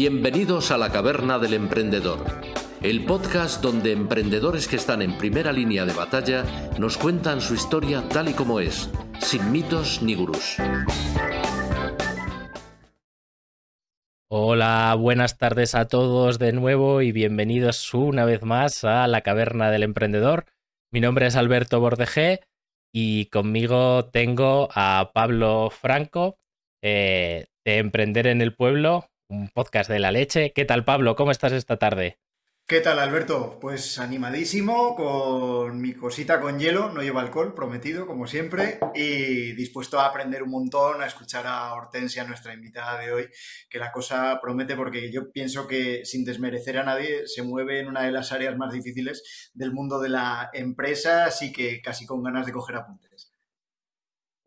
Bienvenidos a la Caverna del Emprendedor, el podcast donde emprendedores que están en primera línea de batalla nos cuentan su historia tal y como es, sin mitos ni gurús. Hola, buenas tardes a todos de nuevo y bienvenidos una vez más a la Caverna del Emprendedor. Mi nombre es Alberto Bordejé y conmigo tengo a Pablo Franco eh, de Emprender en el Pueblo, un podcast de la leche. ¿Qué tal, Pablo? ¿Cómo estás esta tarde? ¿Qué tal, Alberto? Pues animadísimo, con mi cosita con hielo, no llevo alcohol, prometido, como siempre, y dispuesto a aprender un montón, a escuchar a Hortensia, nuestra invitada de hoy, que la cosa promete porque yo pienso que, sin desmerecer a nadie, se mueve en una de las áreas más difíciles del mundo de la empresa, así que casi con ganas de coger apuntes.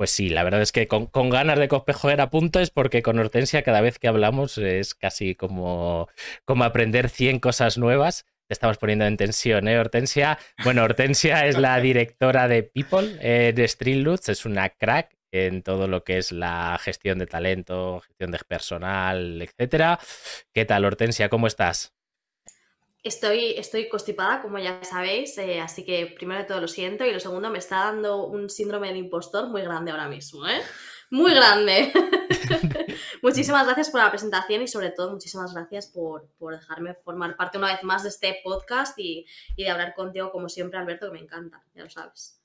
Pues sí, la verdad es que con, ganas de coger apuntes, porque con Hortensia cada vez que hablamos es casi como, como aprender 100 cosas nuevas. Te estamos poniendo en tensión, ¿eh, Hortensia? Bueno, Hortensia es la directora de People eh, de es una crack en todo lo que es la gestión de talento, gestión de personal, etcétera. ¿Qué tal, Hortensia? ¿Cómo estás? Estoy, estoy constipada, como ya sabéis, eh, así que primero de todo lo siento y lo segundo me está dando un síndrome del impostor muy grande ahora mismo, ¿eh? Muy grande. muchísimas gracias por la presentación y sobre todo muchísimas gracias por, dejarme formar parte una vez más de este podcast y, de hablar contigo como siempre, Alberto, que me encanta, ya lo sabes.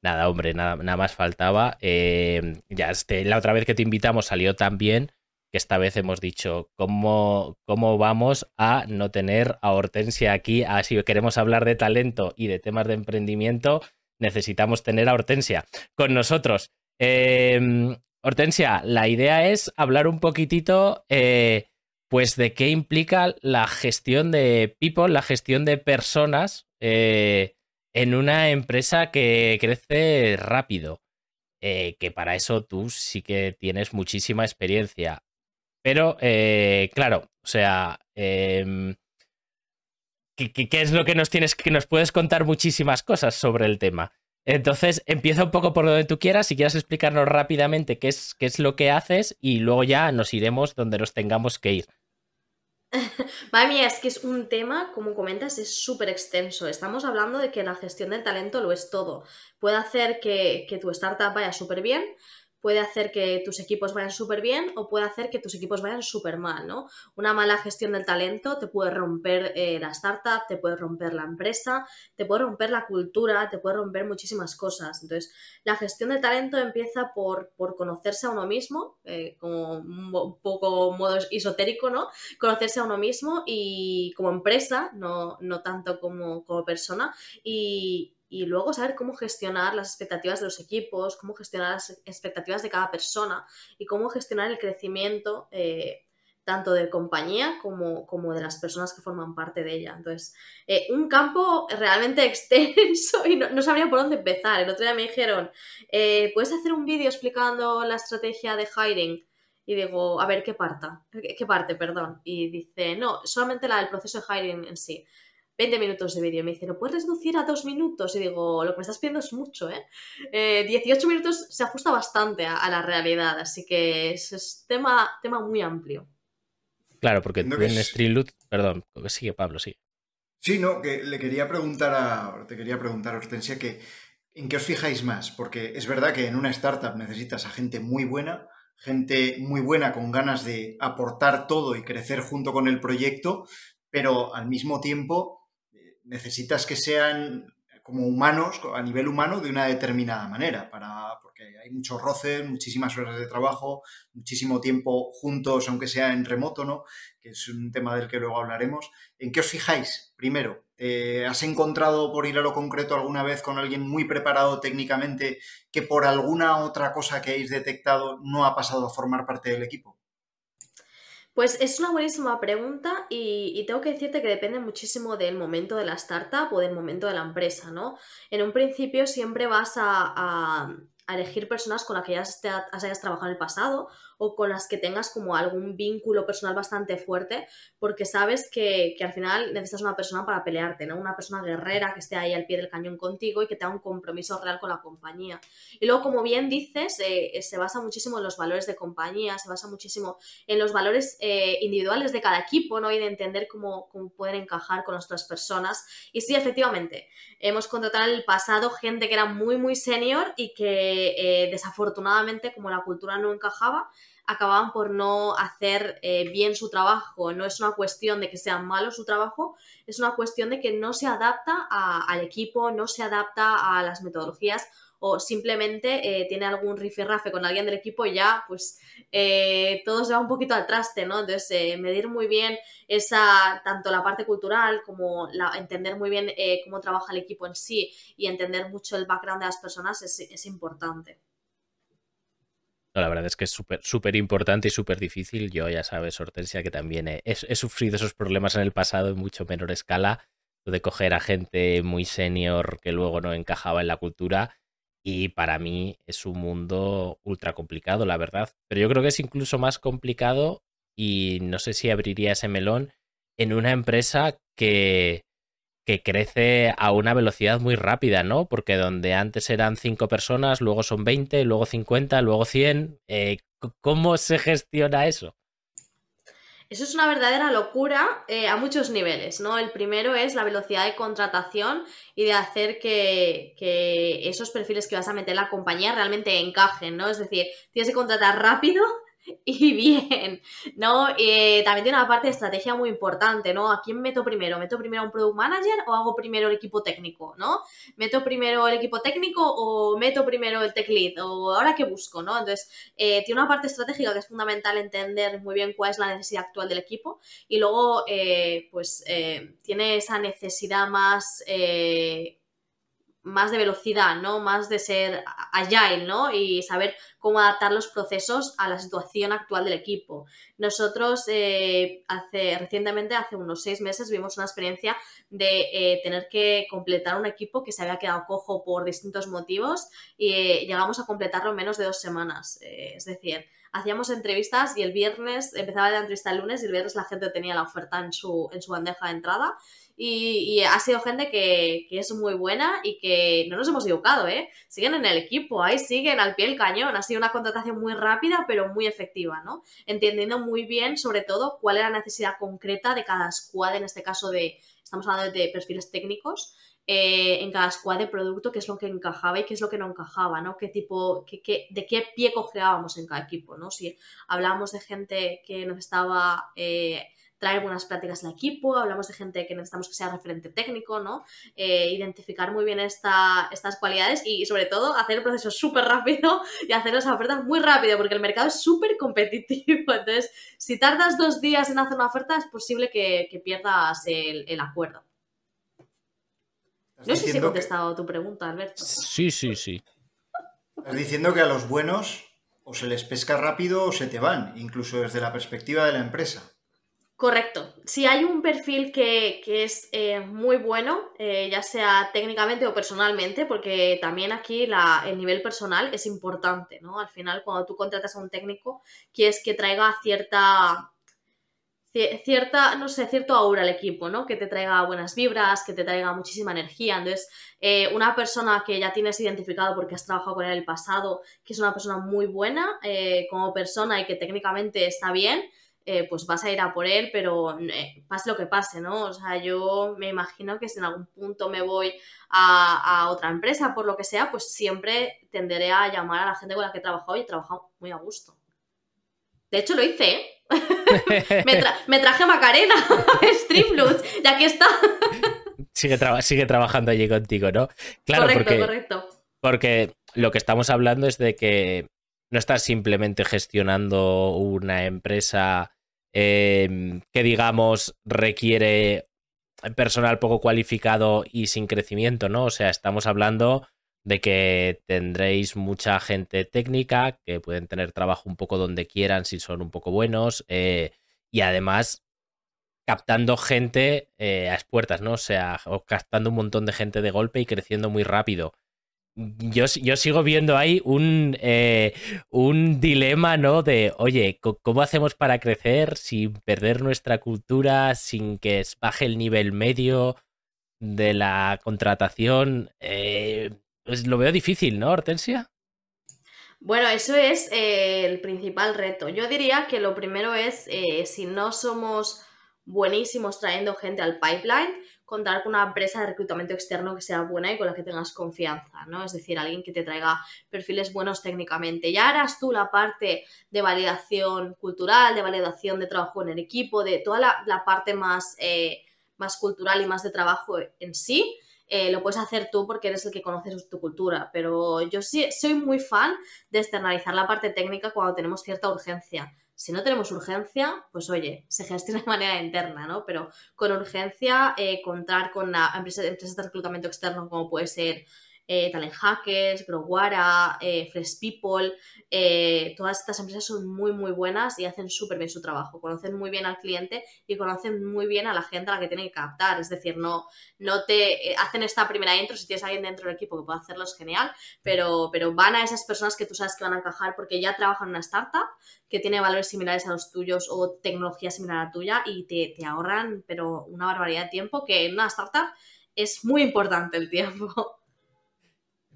Nada, hombre, nada, nada más faltaba. Eh, ya este, la otra vez que te invitamos salió tan bien que esta vez hemos dicho cómo, cómo vamos a no tener a Hortensia aquí. Ah, si queremos hablar de talento y de temas de emprendimiento, necesitamos tener a Hortensia con nosotros. Em, Hortensia, la idea es hablar un poquitito, eh, pues, de qué implica la gestión de people, la gestión de personas eh, en una empresa que crece rápido. Eh, que para eso tú sí que tienes muchísima experiencia. Pero, eh, claro, o sea, em, ¿qué, es lo que nos tienes, que nos puedes contar muchísimas cosas sobre el tema? Entonces, empieza un poco por donde tú quieras, si quieres explicarnos rápidamente qué es, qué es lo que haces y luego ya nos iremos donde nos tengamos que ir. Vale, mía, es que es un tema, como comentas, es súper extenso. Estamos hablando de que la gestión del talento lo es todo. Puede hacer que, que tu startup vaya súper bien, puede hacer que tus equipos vayan súper bien o puede hacer que tus equipos vayan súper mal, ¿no? Una mala gestión del talento te puede romper eh, la startup, te puede romper la empresa, te puede romper la cultura, te puede romper muchísimas cosas. Entonces, la gestión del talento empieza por, conocerse a uno mismo, eh, como un poco modo esotérico, ¿no? Conocerse a uno mismo y como empresa, no, no tanto como, como persona, y, y luego saber cómo gestionar las expectativas de los equipos, cómo gestionar las expectativas de cada persona y cómo gestionar el crecimiento eh, tanto de compañía como, como, de las personas que forman parte de ella. Entonces, eh, un campo realmente extenso y no, sabría por dónde empezar. El otro día me dijeron, eh, ¿puedes hacer un vídeo explicando la estrategia de hiring? Y digo, a ver, ¿qué parte? ¿Qué parte, perdón? Y dice, no, solamente la del proceso de hiring en sí. 20 minutos de vídeo. Me dice, ¿lo puedes reducir a dos minutos? Y digo, lo que me estás pidiendo es mucho, ¿eh? 18 eh, minutos se ajusta bastante a, la realidad, así que es, tema, tema muy amplio. Claro, porque tú en Streamloot, perdón, sigue Pablo, sí. Sí, no, que le quería preguntar a, te quería preguntar, Hortensia, que ¿en qué os fijáis más? Porque es verdad que en una startup necesitas a gente muy buena, gente muy buena con ganas de aportar todo y crecer junto con el proyecto, pero al mismo tiempo necesitas que sean como humanos, a nivel humano, de una determinada manera, para, porque hay muchos roces, muchísimas horas de trabajo, muchísimo tiempo juntos, aunque sea en remoto, ¿no? Que es un tema del que luego hablaremos. ¿En qué os fijáis? Primero, ¿has encontrado, por ir a lo concreto, alguna vez con alguien muy preparado técnicamente que por alguna otra cosa que hayáis detectado no ha pasado a formar parte del equipo? Pues es una buenísima pregunta y, tengo que decirte que depende muchísimo del momento de la startup o del momento de la empresa, ¿no? En un principio siempre vas a, elegir personas con las que ya hayas trabajado en el pasado o con las que tengas como algún vínculo personal bastante fuerte, porque sabes que, al final necesitas una persona para pelearte, ¿no? Una persona guerrera que esté ahí al pie del cañón contigo y que tenga un compromiso real con la compañía. Y luego, como bien dices, eh, eh, se basa muchísimo en los valores de compañía, se basa muchísimo en los valores eh, individuales de cada equipo, ¿no? Y de entender cómo, cómo pueden encajar con otras personas. Y sí, efectivamente, hemos contratado en el pasado gente que era muy, muy senior y que desafortunadamente, como la cultura no encajaba, acababan por no hacer eh, bien su trabajo. No es una cuestión de que sea malo su trabajo, es una cuestión de que no se adapta al equipo, no se adapta a las metodologías o simplemente eh, tiene algún rifirrafe con alguien del equipo y ya pues eh, todo se va un poquito al traste, ¿no? Entonces medir muy bien esa, tanto la parte cultural como la, entender muy bien cómo trabaja el equipo en sí y entender mucho el background de las personas es, es importante la verdad es que es súper importante y súper difícil. Yo ya sabes, Hortensia, que también he, sufrido esos problemas en el pasado en mucho menor escala, de coger a gente muy senior que luego no encajaba en la cultura. Y para mí es un mundo ultra complicado, la verdad. Pero yo creo que es incluso más complicado y no sé si abriría ese melón en una empresa que, que crece a una velocidad muy rápida, ¿no? Porque donde antes eran cinco personas, luego son 20, luego 50, luego 100. Eh, ¿Cómo se gestiona eso? Eso es una verdadera locura eh, a muchos niveles, ¿no? El primero es la velocidad de contratación y de hacer que, que, esos perfiles que vas a meter en la compañía realmente encajen, ¿no? Es decir, tienes que contratar rápido y bien, ¿no? Eh, también tiene una parte de estrategia muy importante, ¿no? ¿A quién meto primero? ¿Meto primero a un product manager o hago primero el equipo técnico, ¿no? ¿Meto primero el equipo técnico o meto primero el tech lead? ¿O ahora qué busco, ¿no? Entonces, eh, tiene una parte estratégica que es fundamental entender muy bien cuál es la necesidad actual del equipo y luego, eh, pues, tiene esa necesidad más más de velocidad, ¿no? Más de ser agile, ¿no? Y saber cómo adaptar los procesos a la situación actual del equipo. Nosotros eh, hace, recientemente, hace unos seis meses, vimos una experiencia de eh, tener que completar un equipo que se había quedado cojo por distintos motivos y eh, llegamos a completarlo en menos de dos semanas. es decir, hacíamos entrevistas y el viernes, empezaba la entrevista el lunes y el viernes la gente tenía la oferta en su, en su bandeja de entrada y, ha sido gente que, es muy buena y que no nos hemos equivocado, ¿eh? Siguen en el equipo, ahí siguen al pie del cañón. Ha sido una contratación muy rápida, pero muy efectiva, ¿no? Entendiendo muy bien, sobre todo, cuál era la necesidad concreta de cada squad, en este caso de, estamos hablando de perfiles técnicos, eh, en cada squad de producto, qué es lo que encajaba y qué es lo que no encajaba, ¿no? Qué tipo, qué, de qué pie cojeábamos en cada equipo, ¿no? Si hablábamos de gente que nos estaba... Eh, traer buenas prácticas al equipo, hablamos de gente que necesitamos que sea referente técnico, ¿no? Eh, identificar muy bien esta, estas cualidades y sobre todo hacer el proceso súper rápido y hacer las ofertas muy rápido porque el mercado es súper competitivo. Entonces, si tardas dos días en hacer una oferta, es posible que, pierdas el, acuerdo. No sé si he contestado tu pregunta, Alberto. Sí, sí, sí. Estás diciendo que a los buenos o se les pesca rápido o se te van, incluso desde la perspectiva de la empresa. Correcto. Si hay un perfil que, es eh, muy bueno, eh, ya sea técnicamente o personalmente, porque también aquí el nivel personal es importante, ¿no? Al final, cuando tú contratas a un técnico, quieres que traiga cierta, cierta, no sé, cierto aura al equipo, ¿no? Que te traiga buenas vibras, que te traiga muchísima energía. Entonces, eh, una persona que ya tienes identificado porque has trabajado con él en el pasado, que es una persona muy buena como persona y que técnicamente está bien, eh, pues vas a ir a por él, pero eh, pase lo que pase, ¿no? O sea, yo me imagino que si en algún punto me voy a, otra empresa, por lo que sea, pues siempre tenderé a llamar a la gente con la que he trabajado y he trabajado muy a gusto. De hecho, lo hice, ¿eh? me, traje Macarena, Streamloots, y aquí está. sigue, sigue trabajando allí contigo, ¿no? Claro, correcto, correcto. Porque lo que estamos hablando es de que no estás simplemente gestionando una empresa Em, que digamos requiere personal poco cualificado y sin crecimiento, ¿no? O sea, estamos hablando de que tendréis mucha gente técnica, que pueden tener trabajo un poco donde quieran si son un poco buenos, eh, y además captando gente eh, a expuertas, ¿no? O sea, captando un montón de gente de golpe y creciendo muy rápido. Yo, yo, sigo viendo ahí un, eh, un dilema, ¿no? De, oye, ¿cómo hacemos para crecer sin perder nuestra cultura, sin que baje el nivel medio de la contratación? Eh, pues lo veo difícil, ¿no, Hortensia? Bueno, eso es eh, el principal reto. Yo diría que lo primero es, si no somos buenísimos trayendo gente al pipeline, contar con una empresa de reclutamiento externo que sea buena y con la que tengas confianza, ¿no? Es decir, alguien que te traiga perfiles buenos técnicamente. Ya harás tú la parte de validación cultural, de validación de trabajo en el equipo, de toda la, parte más, eh, más cultural y más de trabajo en sí. Eh, lo puedes hacer tú porque eres el que conoces tu cultura, pero yo sí soy muy fan de externalizar la parte técnica cuando tenemos cierta urgencia si no tenemos urgencia, pues oye, se gestiona de manera interna, ¿no? Pero con urgencia, eh, contar con empresas, empresas de reclutamiento externo como puede ser eh, Talent Hackers, Growara, eh, Fresh People, eh, todas estas empresas son muy, muy buenas y hacen súper bien su trabajo. Conocen muy bien al cliente y conocen muy bien a la gente a la que tienen que captar. Es decir, no, no te hacen esta primera intro, si tienes alguien dentro del equipo que pueda hacerlo es genial, pero, pero van a esas personas que tú sabes que van a encajar porque ya trabajan en una startup que tiene valores similares a los tuyos o tecnología similar a la tuya y te, te ahorran, pero una barbaridad de tiempo que en una startup es muy importante el tiempo.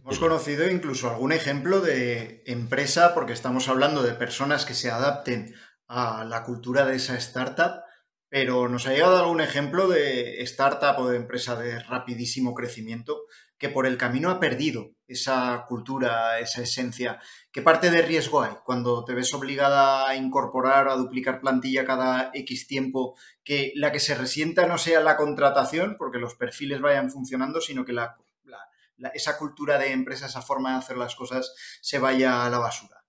Hemos conocido incluso algún ejemplo de empresa, porque estamos hablando de personas que se adapten a la cultura de esa startup, pero nos ha llegado algún ejemplo de startup o de empresa de rapidísimo crecimiento que por el camino ha perdido esa cultura, esa esencia. ¿Qué parte de riesgo hay cuando te ves obligada a incorporar a duplicar plantilla cada X tiempo, que la que se resienta no sea la contratación, porque los perfiles vayan funcionando, sino que la esa cultura de empresa, esa forma de hacer las cosas se vaya a la basura?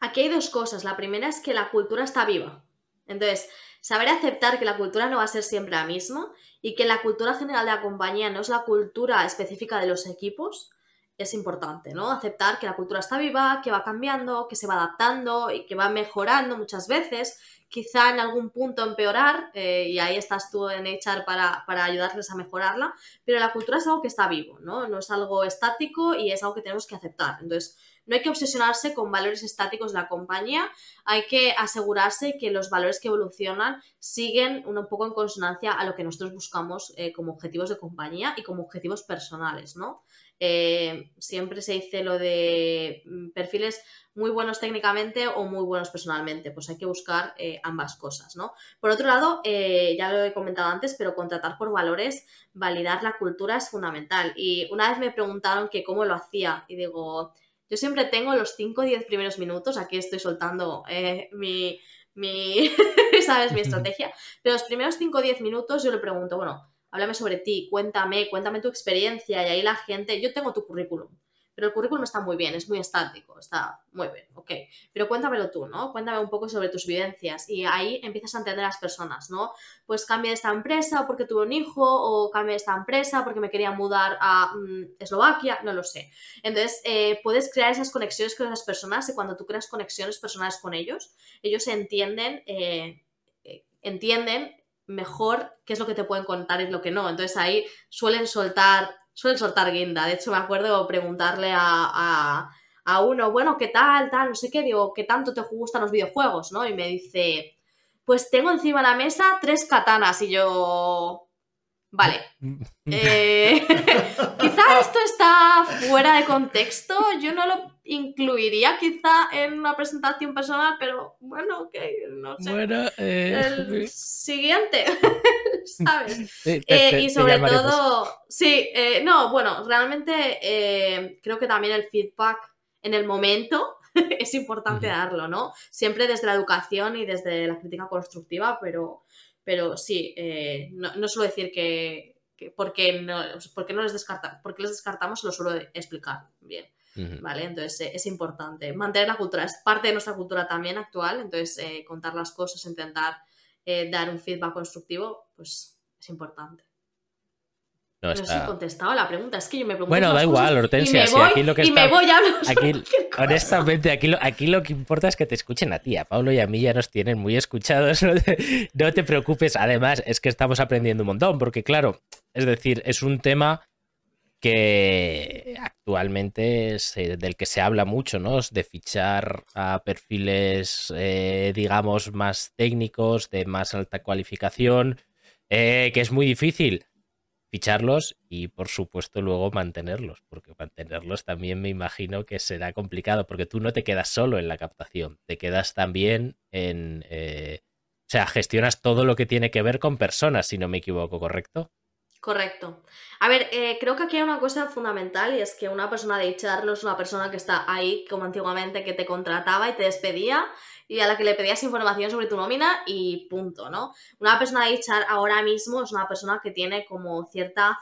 Aquí hay dos cosas. La primera es que la cultura está viva. Entonces, saber aceptar que la cultura no va a ser siempre la misma y que la cultura general de la compañía no es la cultura específica de los equipos, es importante, ¿no? Aceptar que la cultura está viva, que va cambiando, que se va adaptando y que va mejorando muchas veces quizá en algún punto empeorar, eh, y ahí estás tú en echar para, para, ayudarles a mejorarla, pero la cultura es algo que está vivo, ¿no? No es algo estático y es algo que tenemos que aceptar. Entonces, no hay que obsesionarse con valores estáticos de la compañía, hay que asegurarse que los valores que evolucionan siguen un poco en consonancia a lo que nosotros buscamos eh, como objetivos de compañía y como objetivos personales, ¿no? Eh, siempre se dice lo de mm, perfiles muy buenos técnicamente o muy buenos personalmente. Pues hay que buscar eh, ambas cosas, ¿no? Por otro lado, ya lo he comentado antes, pero contratar por valores, validar la cultura es fundamental. Y una vez me preguntaron que cómo lo hacía y digo, yo siempre tengo los 5 o 10 primeros minutos, aquí estoy soltando mi, mi, ¿sabes? mi estrategia, pero los primeros 5 o 10 minutos yo le pregunto, bueno, háblame sobre ti, cuéntame, cuéntame tu experiencia y ahí la gente, yo tengo tu currículum, pero el currículum está muy bien, es muy estático, está muy bien, ok, pero cuéntamelo tú, ¿no? Cuéntame un poco sobre tus vivencias y ahí empiezas a entender a las personas, ¿no? Pues cambie de esta empresa porque tuve un hijo o cambie de esta empresa porque me quería mudar a mm, Eslovaquia, no lo sé. Entonces, eh, puedes crear esas conexiones con esas personas y cuando tú creas conexiones personales con ellos, ellos entienden, eh, eh, entienden mejor qué es lo que te pueden contar y lo que no. Entonces ahí suelen soltar, suelen soltar guinda. De hecho, me acuerdo preguntarle a, a, uno, bueno, ¿qué tal? Tal, no sé qué, digo, ¿qué tanto te gustan los videojuegos? ¿no? Y me dice, pues tengo encima de la mesa tres katanas y yo... Vale. Eh, quizá esto está fuera de contexto. Yo no lo incluiría quizá en una presentación personal, pero bueno, ok, no sé. Bueno, eh, el siguiente, ¿sabes? Eh, y sobre todo, sí, eh, no, bueno, realmente creo que también el feedback en el momento es importante darlo, ¿no? Siempre desde la educación y desde la crítica constructiva, pero, pero sí, no, no suelo decir que, que porque, no, porque no les descarta, porque les descartamos, lo suelo explicar bien. ¿vale? Entonces eh, es importante. Mantener la cultura, es parte de nuestra cultura también actual, entonces eh, contar las cosas, intentar eh, dar un feedback constructivo, pues es importante. No, sé si he contestado la pregunta, es que yo me pregunto. Bueno, da igual, Hortensia, si aquí lo que y me voy a aquí, Honestamente, aquí lo, aquí lo que importa es que te escuchen a ti. A Pablo y a mí ya nos tienen muy escuchados. no te preocupes. Además, es que estamos aprendiendo un montón, porque claro, es decir, es un tema que actualmente es del que se habla mucho, ¿no? de fichar a perfiles, eh, digamos, más técnicos, de más alta cualificación, eh, que es muy difícil ficharlos y, por supuesto, luego mantenerlos, porque mantenerlos también me imagino que será complicado, porque tú no te quedas solo en la captación, te quedas también en... Eh, o sea, gestionas todo lo que tiene que ver con personas, si no me equivoco, ¿correcto? Correcto. A ver, eh, creo que aquí hay una cosa fundamental y es que una persona de HR es una persona que está ahí como antiguamente que te contrataba y te despedía y a la que le pedías información sobre tu nómina y punto, ¿no? Una persona de HR ahora mismo es una persona que tiene como cierta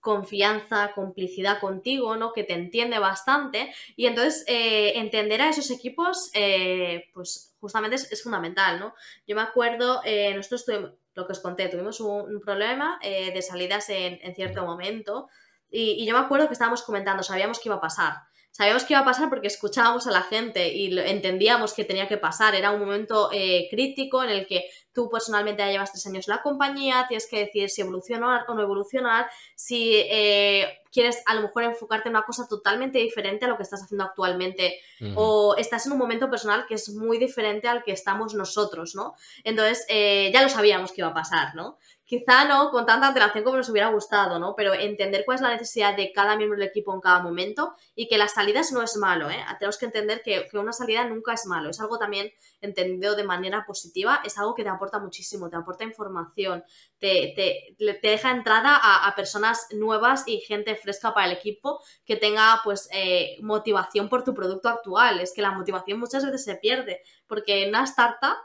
confianza, complicidad contigo, ¿no? Que te entiende bastante y entonces eh, entender a esos equipos, eh, pues justamente es, fundamental, ¿no? Yo me acuerdo, nosotros tuvimos lo que os conté, tuvimos un, problema eh, de salidas en, cierto momento y, yo me acuerdo que estábamos comentando, sabíamos que iba a pasar. Sabíamos que iba a pasar porque escuchábamos a la gente y entendíamos que tenía que pasar. Era un momento eh, crítico en el que tú personalmente ya llevas tres años en la compañía, tienes que decidir si evolucionar o no evolucionar, si eh, quieres a lo mejor enfocarte en una cosa totalmente diferente a lo que estás haciendo actualmente o estás en un momento personal que es muy diferente al que estamos nosotros, ¿no? Entonces, eh, ya lo sabíamos que iba a pasar, ¿no? Quizá no con tanta antelación como nos hubiera gustado, ¿no? Pero entender cuál es la necesidad de cada miembro del equipo en cada momento y que las salidas no es malo, ¿eh? Tenemos que entender que, una salida nunca es malo, es algo también entendido de manera positiva, es algo que te aporta muchísimo, te aporta información, te, te, te deja entrada a, a, personas nuevas y gente fresca para el equipo que tenga pues eh, motivación por tu producto actual. Es que la motivación muchas veces se pierde porque en una startup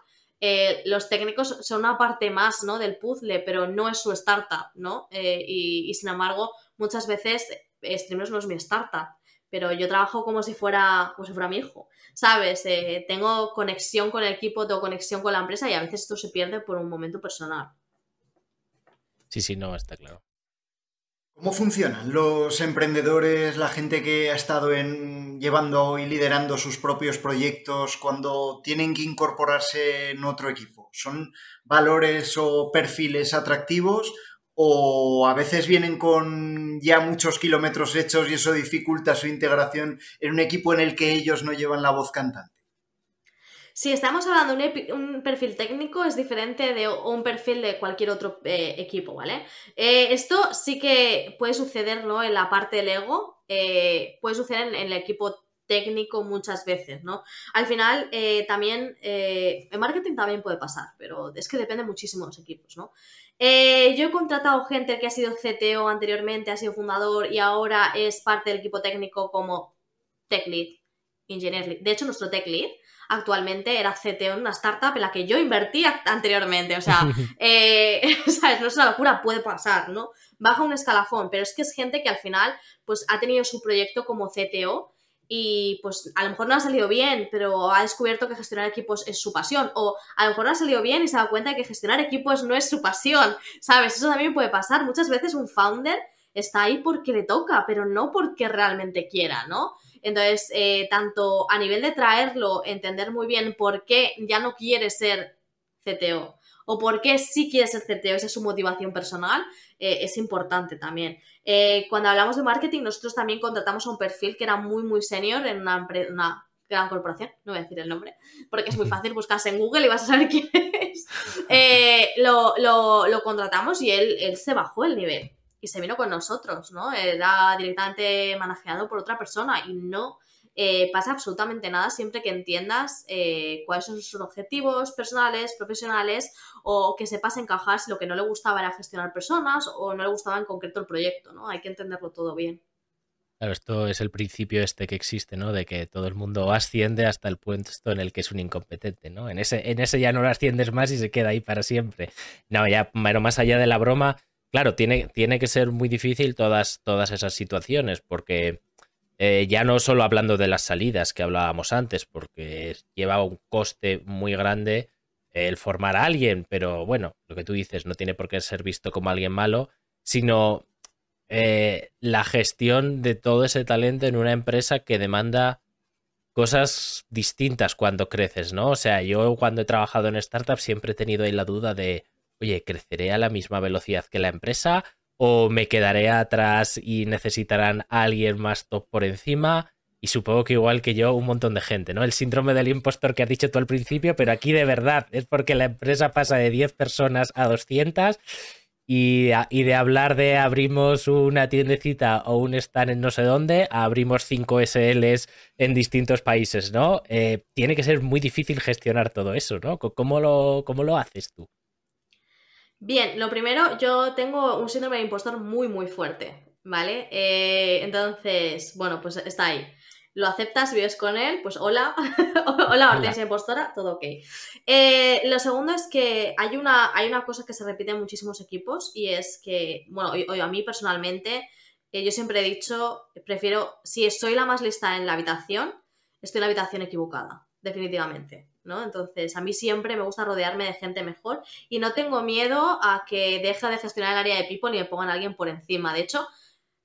eh, los técnicos son una parte más ¿no? del puzzle, pero no es su startup, ¿no? Eh, y, sin embargo, muchas veces Streamers no es mi startup, pero yo trabajo como si fuera, como si fuera mi hijo, ¿sabes? Eh, tengo conexión con el equipo, tengo conexión con la empresa y a veces esto se pierde por un momento personal. Sí, sí, no, está claro. ¿Cómo funcionan los emprendedores, la gente que ha estado en, llevando y liderando sus propios proyectos cuando tienen que incorporarse en otro equipo? ¿Son valores o perfiles atractivos o a veces vienen con ya muchos kilómetros hechos y eso dificulta su integración en un equipo en el que ellos no llevan la voz cantante? Si estamos hablando de un, perfil técnico, es diferente de un perfil de cualquier otro eh, equipo, ¿vale? Eh, esto sí que puede suceder, ¿no? En la parte del ego, eh, puede suceder en, el equipo técnico muchas veces, ¿no? Al final, también, en marketing también puede pasar, pero es que depende muchísimo de los equipos, ¿no? yo he contratado gente que ha sido CTO anteriormente, ha sido fundador y ahora es parte del equipo técnico como Tech Lead, Engineer Lead. De hecho, nuestro Tech Lead actualmente era CTO en una startup en la que yo invertí anteriormente. O sea, eh, ¿sabes? No es una locura, puede pasar, ¿no? Baja un escalafón, pero es que es gente que al final pues ha tenido su proyecto como CTO y pues a lo mejor no ha salido bien, pero ha descubierto que gestionar equipos es su pasión. O a lo mejor no ha salido bien y se da cuenta de que gestionar equipos no es su pasión, ¿sabes? Eso también puede pasar. Muchas veces un founder está ahí porque le toca, pero no porque realmente quiera, ¿no? Entonces, eh, tanto a nivel de traerlo, entender muy bien por qué ya no quiere ser CTO o por qué sí quiere ser CTO, esa es su motivación personal, eh, es importante también. Eh, cuando hablamos de marketing, nosotros también contratamos a un perfil que era muy, muy senior en una, una gran corporación, no voy a decir el nombre, porque es muy fácil buscarse en Google y vas a saber quién es. lo, lo, contratamos y él, él se bajó el nivel y se vino con nosotros, ¿no? Era directamente manejado por otra persona y no eh, pasa absolutamente nada siempre que entiendas eh, cuáles son sus objetivos personales, profesionales o que sepas encajar si lo que no le gustaba era gestionar personas o no le gustaba en concreto el proyecto, ¿no? Hay que entenderlo todo bien. Claro, esto es el principio este que existe, ¿no? De que todo el mundo asciende hasta el puesto en el que es un incompetente, ¿no? En ese, en ese ya no lo asciendes más y se queda ahí para siempre. No, ya, pero más allá de la broma, Claro, tiene, tiene que ser muy difícil todas, todas esas situaciones, porque eh, ya no solo hablando de las salidas que hablábamos antes, porque lleva un coste muy grande el formar a alguien, pero bueno, lo que tú dices no tiene por qué ser visto como alguien malo, sino eh, la gestión de todo ese talento en una empresa que demanda cosas distintas cuando creces, ¿no? O sea, yo cuando he trabajado en startups siempre he tenido ahí la duda de oye, ¿creceré a la misma velocidad que la empresa o me quedaré atrás y necesitarán a alguien más top por encima. Y supongo que igual que yo, un montón de gente, ¿no? El síndrome del impostor que has dicho tú al principio, pero aquí de verdad es porque la empresa pasa de 10 personas a 200 y, de hablar de abrimos una tiendecita o un stand en no sé dónde, abrimos 5 SLs en distintos países, ¿no? Eh, tiene que ser muy difícil gestionar todo eso, ¿no? ¿Cómo lo, cómo lo haces tú? Bien, lo primero, yo tengo un síndrome de impostor muy, muy fuerte, ¿vale? Eh, entonces, bueno, pues está ahí. Lo aceptas, vives con él, pues hola, hola Hortensia impostora, todo ok. Eh, lo segundo es que hay una, hay una cosa que se repite en muchísimos equipos y es que, bueno, a mí personalmente, eh, yo siempre he dicho, prefiero, si soy la más lista en la habitación, estoy en la habitación equivocada, definitivamente. ¿No? Entonces, a mí siempre me gusta rodearme de gente mejor y no tengo miedo a que deje de gestionar el área de people ni me pongan a alguien por encima. De hecho,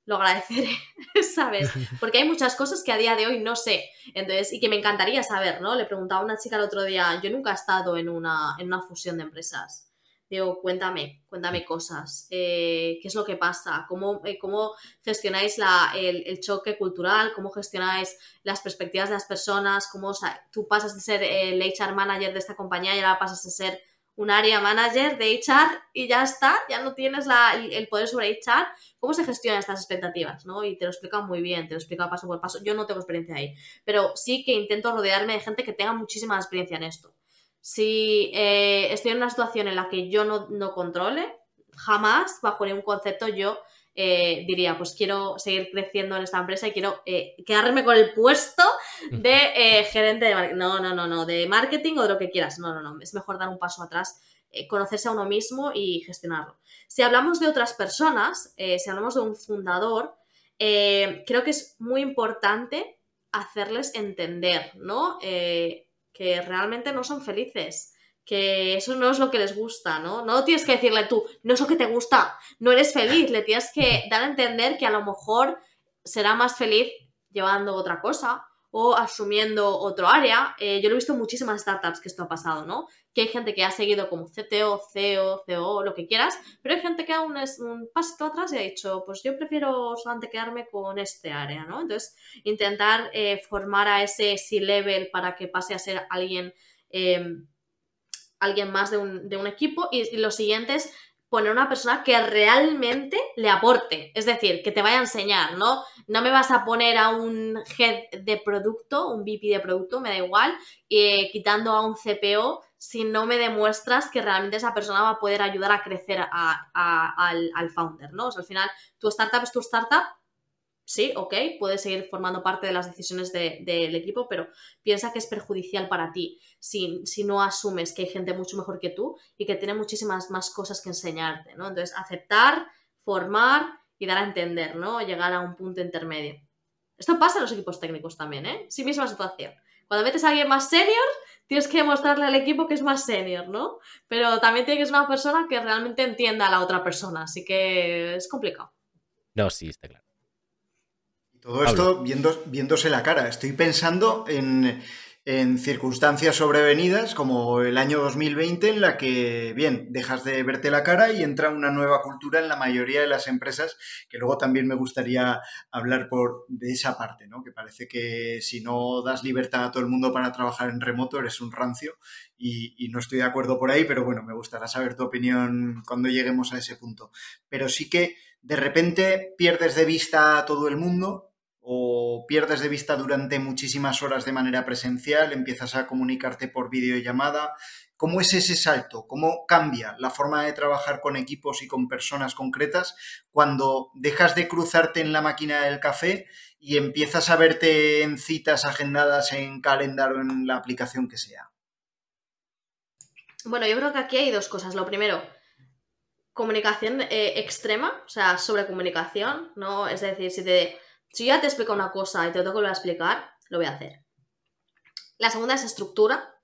lo agradeceré, ¿sabes? Porque hay muchas cosas que a día de hoy no sé. Entonces, y que me encantaría saber, ¿no? Le preguntaba a una chica el otro día, yo nunca he estado en una, en una fusión de empresas. Digo, cuéntame, cuéntame cosas. Eh, ¿Qué es lo que pasa? ¿Cómo, eh, cómo gestionáis la, el, choque cultural? ¿Cómo gestionáis las perspectivas de las personas? ¿Cómo tú pasas de ser el HR manager de esta compañía y ahora pasas de ser un área manager de HR y ya está, ya no tienes el, poder sobre HR. ¿Cómo se gestionan estas expectativas? ¿no? Y te lo explica muy bien, te lo explica paso por paso. Yo no tengo experiencia ahí, pero sí que intento rodearme de gente que tenga muchísima experiencia en esto. Si eh, estoy en una situación en la que yo no, controle, jamás, bajo ningún concepto, yo eh, diría, pues quiero seguir creciendo en esta empresa y quiero eh, quedarme con el puesto de gerente de marketing. No, no, no, no, de marketing o de lo que quieras. No, no, no. Es mejor dar un paso atrás, conocerse a uno mismo y gestionarlo. Si hablamos de otras personas, si hablamos de un fundador, creo que es muy importante hacerles entender, ¿no? Que realmente no son felices, que eso no es lo que les gusta, ¿no? No tienes que decirle tú, no es lo que te gusta, no eres feliz, le tienes que dar a entender que a lo mejor será más feliz llevando otra cosa o asumiendo otro área. Eh, yo lo he visto en muchísimas startups que esto ha pasado, ¿no? Que hay gente que ha seguido como CTO, CEO, CEO, lo que quieras, pero hay gente que aún es un pasito atrás y ha dicho, pues yo prefiero solamente quedarme con este área, ¿no? Entonces, intentar eh, formar a ese C-level para que pase a ser alguien... Em, alguien más de un, de un equipo y, y, lo siguiente es poner una persona que realmente le aporte, es decir, que te vaya a enseñar, ¿no? No me vas a poner a un head de producto, un VP de producto, me da igual, eh, quitando a un CPO si no me demuestras que realmente esa persona va a poder ayudar a crecer al, al, founder, ¿no? O sea, al final, tu startup es tu startup, sí, ok, puedes seguir formando parte de las decisiones del equipo, pero piensa que es perjudicial para ti si, si, no asumes que hay gente mucho mejor que tú y que tiene muchísimas más cosas que enseñarte, ¿no? Entonces, aceptar, formar y dar a entender, ¿no? Llegar a un punto intermedio. Esto pasa en los equipos técnicos también, ¿eh? Sí, misma situación. Cuando metes a alguien más senior, tienes que demostrarle al equipo que es más senior, ¿no? Pero también tiene que ser una persona que realmente entienda a la otra persona, así que es complicado. No, sí, está claro. Todo esto viendo, viéndose la cara. Estoy pensando en, circunstancias sobrevenidas como el año 2020 en la que, bien, dejas de verte la cara y entra una nueva cultura en la mayoría de las empresas, que luego también me gustaría hablar por, de esa parte, ¿no? Que parece que si no das libertad a todo el mundo para trabajar en remoto eres un rancio y, y no estoy de acuerdo por ahí, pero bueno, me gustaría saber tu opinión cuando lleguemos a ese punto. Pero sí que de repente pierdes de vista a todo el mundo o pierdes de vista durante muchísimas horas de manera presencial, empiezas a comunicarte por videollamada. ¿Cómo es ese salto? ¿Cómo cambia la forma de trabajar con equipos y con personas concretas cuando dejas de cruzarte en la máquina del café y empiezas a verte en citas agendadas en Calendar o en la aplicación que sea? Bueno, yo creo que aquí hay dos cosas. Lo primero, comunicación eh, extrema, o sea, sobre comunicación, ¿no? Es decir, si te si ya te explico una cosa y te lo a explicar, lo voy a hacer. La segunda es estructura.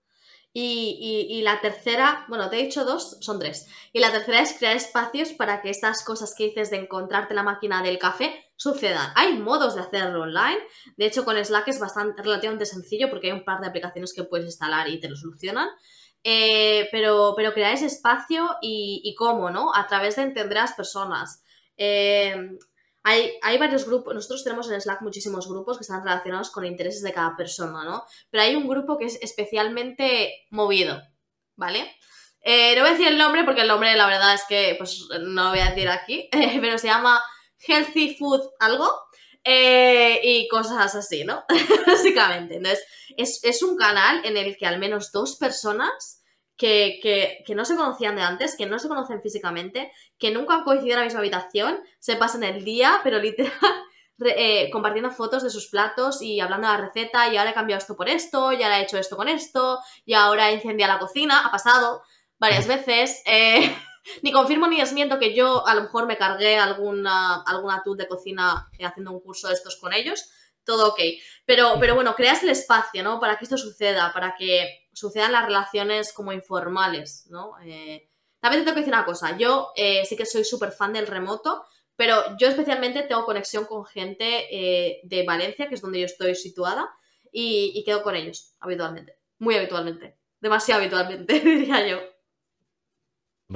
Y, la tercera, bueno, te he dicho dos, son tres. Y la tercera es crear espacios para que estas cosas que dices de encontrarte la máquina del café sucedan. Hay modos de hacerlo online. De hecho, con Slack es bastante relativamente sencillo porque hay un par de aplicaciones que puedes instalar y te lo solucionan. Eh, pero, pero crear ese espacio y, y, cómo, ¿no? A través de entender a las personas, Eh, hay, varios grupos, nosotros tenemos en Slack muchísimos grupos que están relacionados con intereses de cada persona, ¿no? Pero hay un grupo que es especialmente movido, ¿vale? Eh, no voy a decir el nombre porque el nombre la verdad es que pues no lo voy a decir aquí, pero se llama Healthy Food algo eh, y cosas así, ¿no? Básicamente. Entonces, es, es, un canal en el que al menos dos personas que, que, que, no se conocían de antes, que no se conocen físicamente, que nunca han coincidido en la misma habitación, se pasan el día, pero literal, eh, compartiendo fotos de sus platos y hablando de la receta, y ahora he cambiado esto por esto, y ahora he hecho esto con esto, y ahora he incendiado la cocina, ha pasado varias veces. Eh, ni confirmo ni desmiento que yo a lo mejor me cargué alguna, alguna de cocina haciendo un curso de estos con ellos. Todo ok. Pero, pero bueno, creas el espacio, ¿no? Para que esto suceda, para que sucedan las relaciones como informales, ¿no? Eh, también te tengo que decir una cosa. Yo eh, sí que soy súper fan del remoto, pero yo especialmente tengo conexión con gente eh, de Valencia, que es donde yo estoy situada, y, y quedo con ellos habitualmente. Muy habitualmente. Demasiado habitualmente, diría yo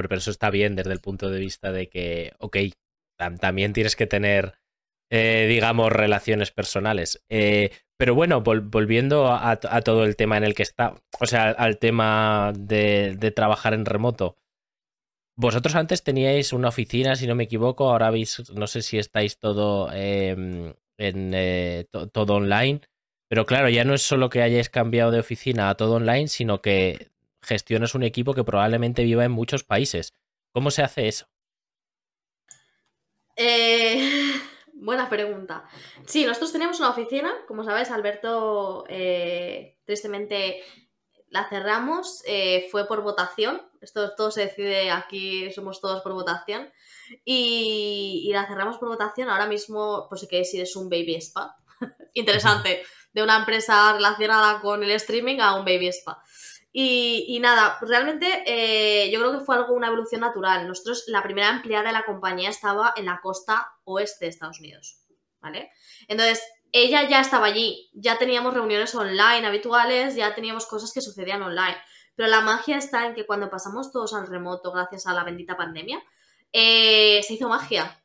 pero eso está bien desde el punto de vista de que, ok, también tienes que tener, eh, digamos, relaciones personales. Eh, pero bueno, volviendo a, todo el tema en el que está, o sea, al tema de, trabajar en remoto. Vosotros antes teníais una oficina, si no me equivoco, ahora veis, no sé si estáis todo em, en eh, todo online, pero claro, ya no es solo que hayáis cambiado de oficina a todo online, sino que gestionas un equipo que probablemente viva en muchos países. ¿Cómo se hace eso? Eh, buena pregunta. Sí, nosotros tenemos una oficina, como sabes, Alberto, eh, tristemente la cerramos, eh, fue por votación, esto todo se decide aquí, somos todos por votación, y, la cerramos por votación, ahora mismo, pues si queréis ir, es un baby spa, interesante, de una empresa relacionada con el streaming a un baby spa. Y, nada, realmente eh, yo creo que fue algo, una evolución natural. Nosotros, la primera empleada de la compañía estaba en la costa oeste de Estados Unidos, ¿vale? Entonces, ella ya estaba allí, ya teníamos reuniones online habituales, ya teníamos cosas que sucedían online. Pero la magia está en que cuando pasamos todos al remoto gracias a la bendita pandemia, eh, se hizo magia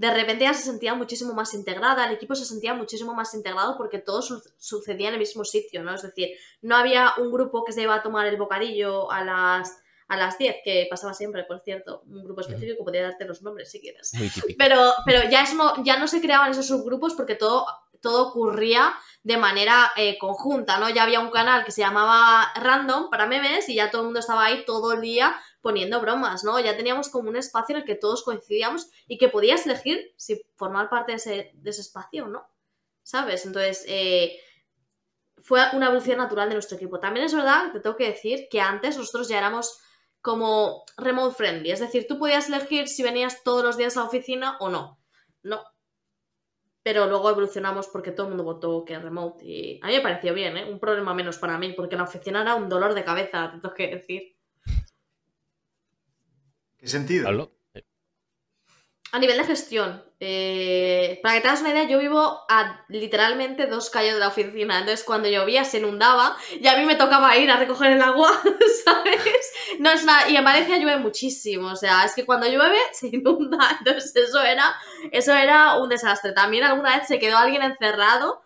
de repente ya se sentía muchísimo más integrada, el equipo se sentía muchísimo más integrado porque todo sucedía en el mismo sitio, ¿no? Es decir, no había un grupo que se iba a tomar el bocadillo a las a las 10, que pasaba siempre, por cierto, un grupo específico, podría darte los nombres si quieres. Pero, pero ya, es no, ya no se creaban esos subgrupos porque todo, todo ocurría de manera eh, conjunta, ¿no? Ya había un canal que se llamaba Random para memes y ya todo el mundo estaba ahí todo el día poniendo bromas, ¿no? Ya teníamos como un espacio en el que todos coincidíamos y que podías elegir si formar parte de ese, espacio o no, ¿sabes? Entonces, eh, fue una evolución natural de nuestro equipo. También es verdad, te tengo que decir, que antes nosotros ya éramos como remote friendly, es decir, tú podías elegir si venías todos los días a la oficina o no. No. Pero luego evolucionamos porque todo el mundo votó que remote y a mí me pareció bien, ¿eh? Un problema menos para mí, porque la oficina era un dolor de cabeza, te tengo que decir. ¿Qué sentido? A nivel de gestión, eh, para que te hagas una idea, yo vivo a literalmente dos calles de la oficina. Entonces, cuando llovía se inundaba y a mí me tocaba ir a recoger el agua, ¿sabes? No es nada. Y en Valencia llueve muchísimo. O sea, es que cuando llueve se inunda. Entonces, eso era, eso era un desastre. También alguna vez se quedó alguien encerrado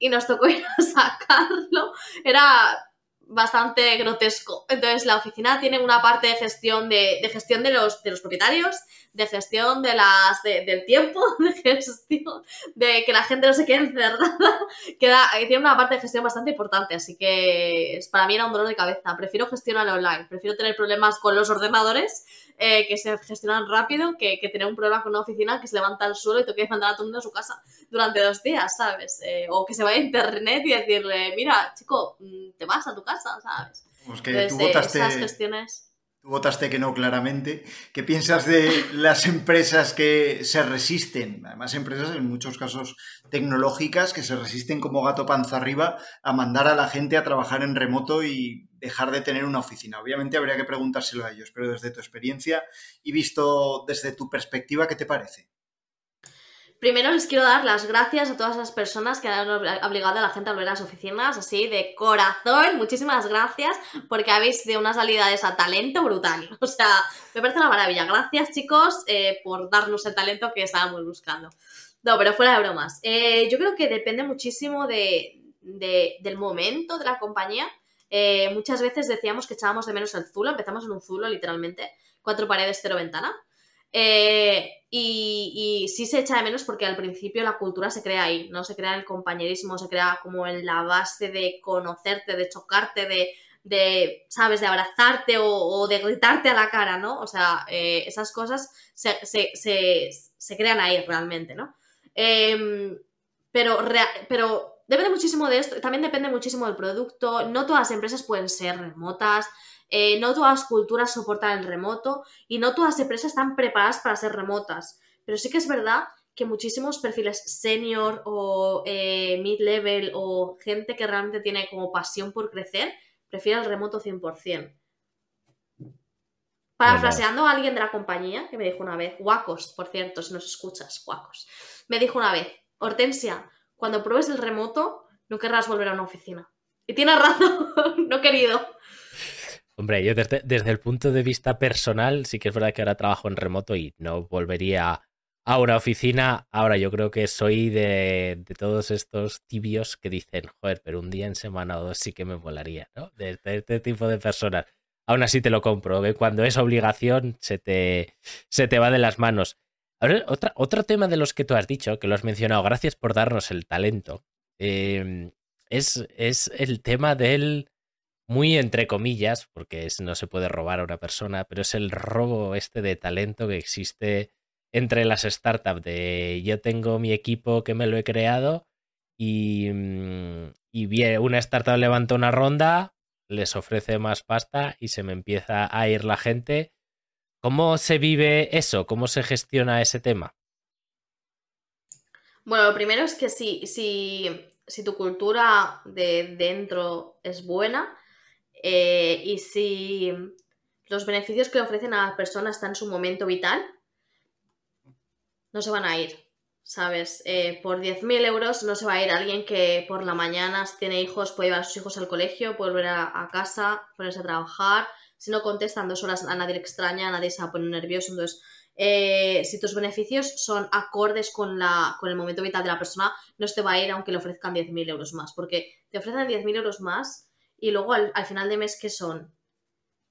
y nos tocó ir a sacarlo. Era bastante grotesco. Entonces, la oficina tiene una parte de gestión de, de gestión de los, de los propietarios, de gestión de las, del tiempo, de gestión de que la gente no se quede encerrada. Queda, tiene una parte de gestión bastante importante, así que para mí era un dolor de cabeza. Prefiero gestionar online, prefiero tener problemas con los ordenadores eh, que se gestionan rápido que, que, tener un problema con una oficina que se levanta al suelo y te quieres mandar a todo el mundo a su casa durante dos días, ¿sabes? Eh, o que se vaya a internet y decirle, mira, chico, mm, te vas a tu casa, ¿sabes? Pues que tú votaste... esas gestiones Tú votaste que no claramente. ¿Qué piensas de las empresas que se resisten? Además, empresas en muchos casos tecnológicas que se resisten como gato panza arriba a mandar a la gente a trabajar en remoto y dejar de tener una oficina. Obviamente habría que preguntárselo a ellos, pero desde tu experiencia y visto desde tu perspectiva, ¿qué te parece? Primero les quiero dar las gracias a todas las personas que han obligado a la gente a volver a las oficinas, así de corazón. Muchísimas gracias porque habéis de una salida de esa talento brutal. O sea, me parece una maravilla. Gracias, chicos, eh, por darnos el talento que estábamos buscando. No, pero fuera de bromas. Eh, yo creo que depende muchísimo de, del momento de la compañía. Eh, muchas veces decíamos que echábamos de menos el zulo, empezamos en un zulo literalmente, cuatro paredes, cero ventana. Eh, y, sí se echa de menos porque al principio la cultura se crea ahí, no se crea el compañerismo, se crea como en la base de conocerte, de chocarte, de, ¿sabes?, de abrazarte o, de gritarte a la cara, ¿no? O sea, eh, esas cosas se, se, se, se, crean ahí realmente, ¿no? Em, pero, pero depende muchísimo de esto, también depende muchísimo del producto, no todas las empresas pueden ser remotas, eh, no todas las culturas soportan el remoto y no todas las empresas están preparadas para ser remotas. Pero sí que es verdad que muchísimos perfiles senior o eh, mid-level o gente que realmente tiene como pasión por crecer, prefiere el remoto 100%. Parafraseando a alguien de la compañía que me dijo una vez, guacos, por cierto, si nos escuchas, guacos, me dijo una vez, Hortensia, cuando pruebes el remoto, no querrás volver a una oficina. Y tienes razón, no querido. Hombre, yo desde, el punto de vista personal, sí que es verdad que ahora trabajo en remoto y no volvería a una oficina. Ahora yo creo que soy de, todos estos tibios que dicen, joder, pero un día en semana o dos sí que me volaría, ¿no? De, este tipo de personas. Aún así te lo compro, que cuando es obligación se te, se te va de las manos. Otra, otro tema de los que tú has dicho, que lo has mencionado, gracias por darnos el talento, eh, es, es el tema del muy entre comillas, porque no se puede robar a una persona, pero es el robo este de talento que existe entre las startups de yo tengo mi equipo que me lo he creado y, mm, y una startup levanta una ronda, les ofrece más pasta y se me empieza a ir la gente. ¿Cómo se vive eso? ¿Cómo se gestiona ese tema? Bueno, lo primero es que si, si, si tu cultura de dentro es buena, eh, y si los beneficios que le ofrecen a la persona están en su momento vital, no se van a ir, ¿sabes? Eh, por 10.000 euros no se va a ir alguien que por la mañana, tiene hijos, puede llevar a sus hijos al colegio, puede volver a, casa, ponerse a trabajar. Si no contestan dos horas a nadie le extraña, a nadie se va a poner nervioso. Entonces, eh, si tus beneficios son acordes con, la, con el momento vital de la persona, no se te va a ir aunque le ofrezcan 10.000 euros más. Porque te ofrecen 10.000 euros más y luego al, final de mes, ¿qué son?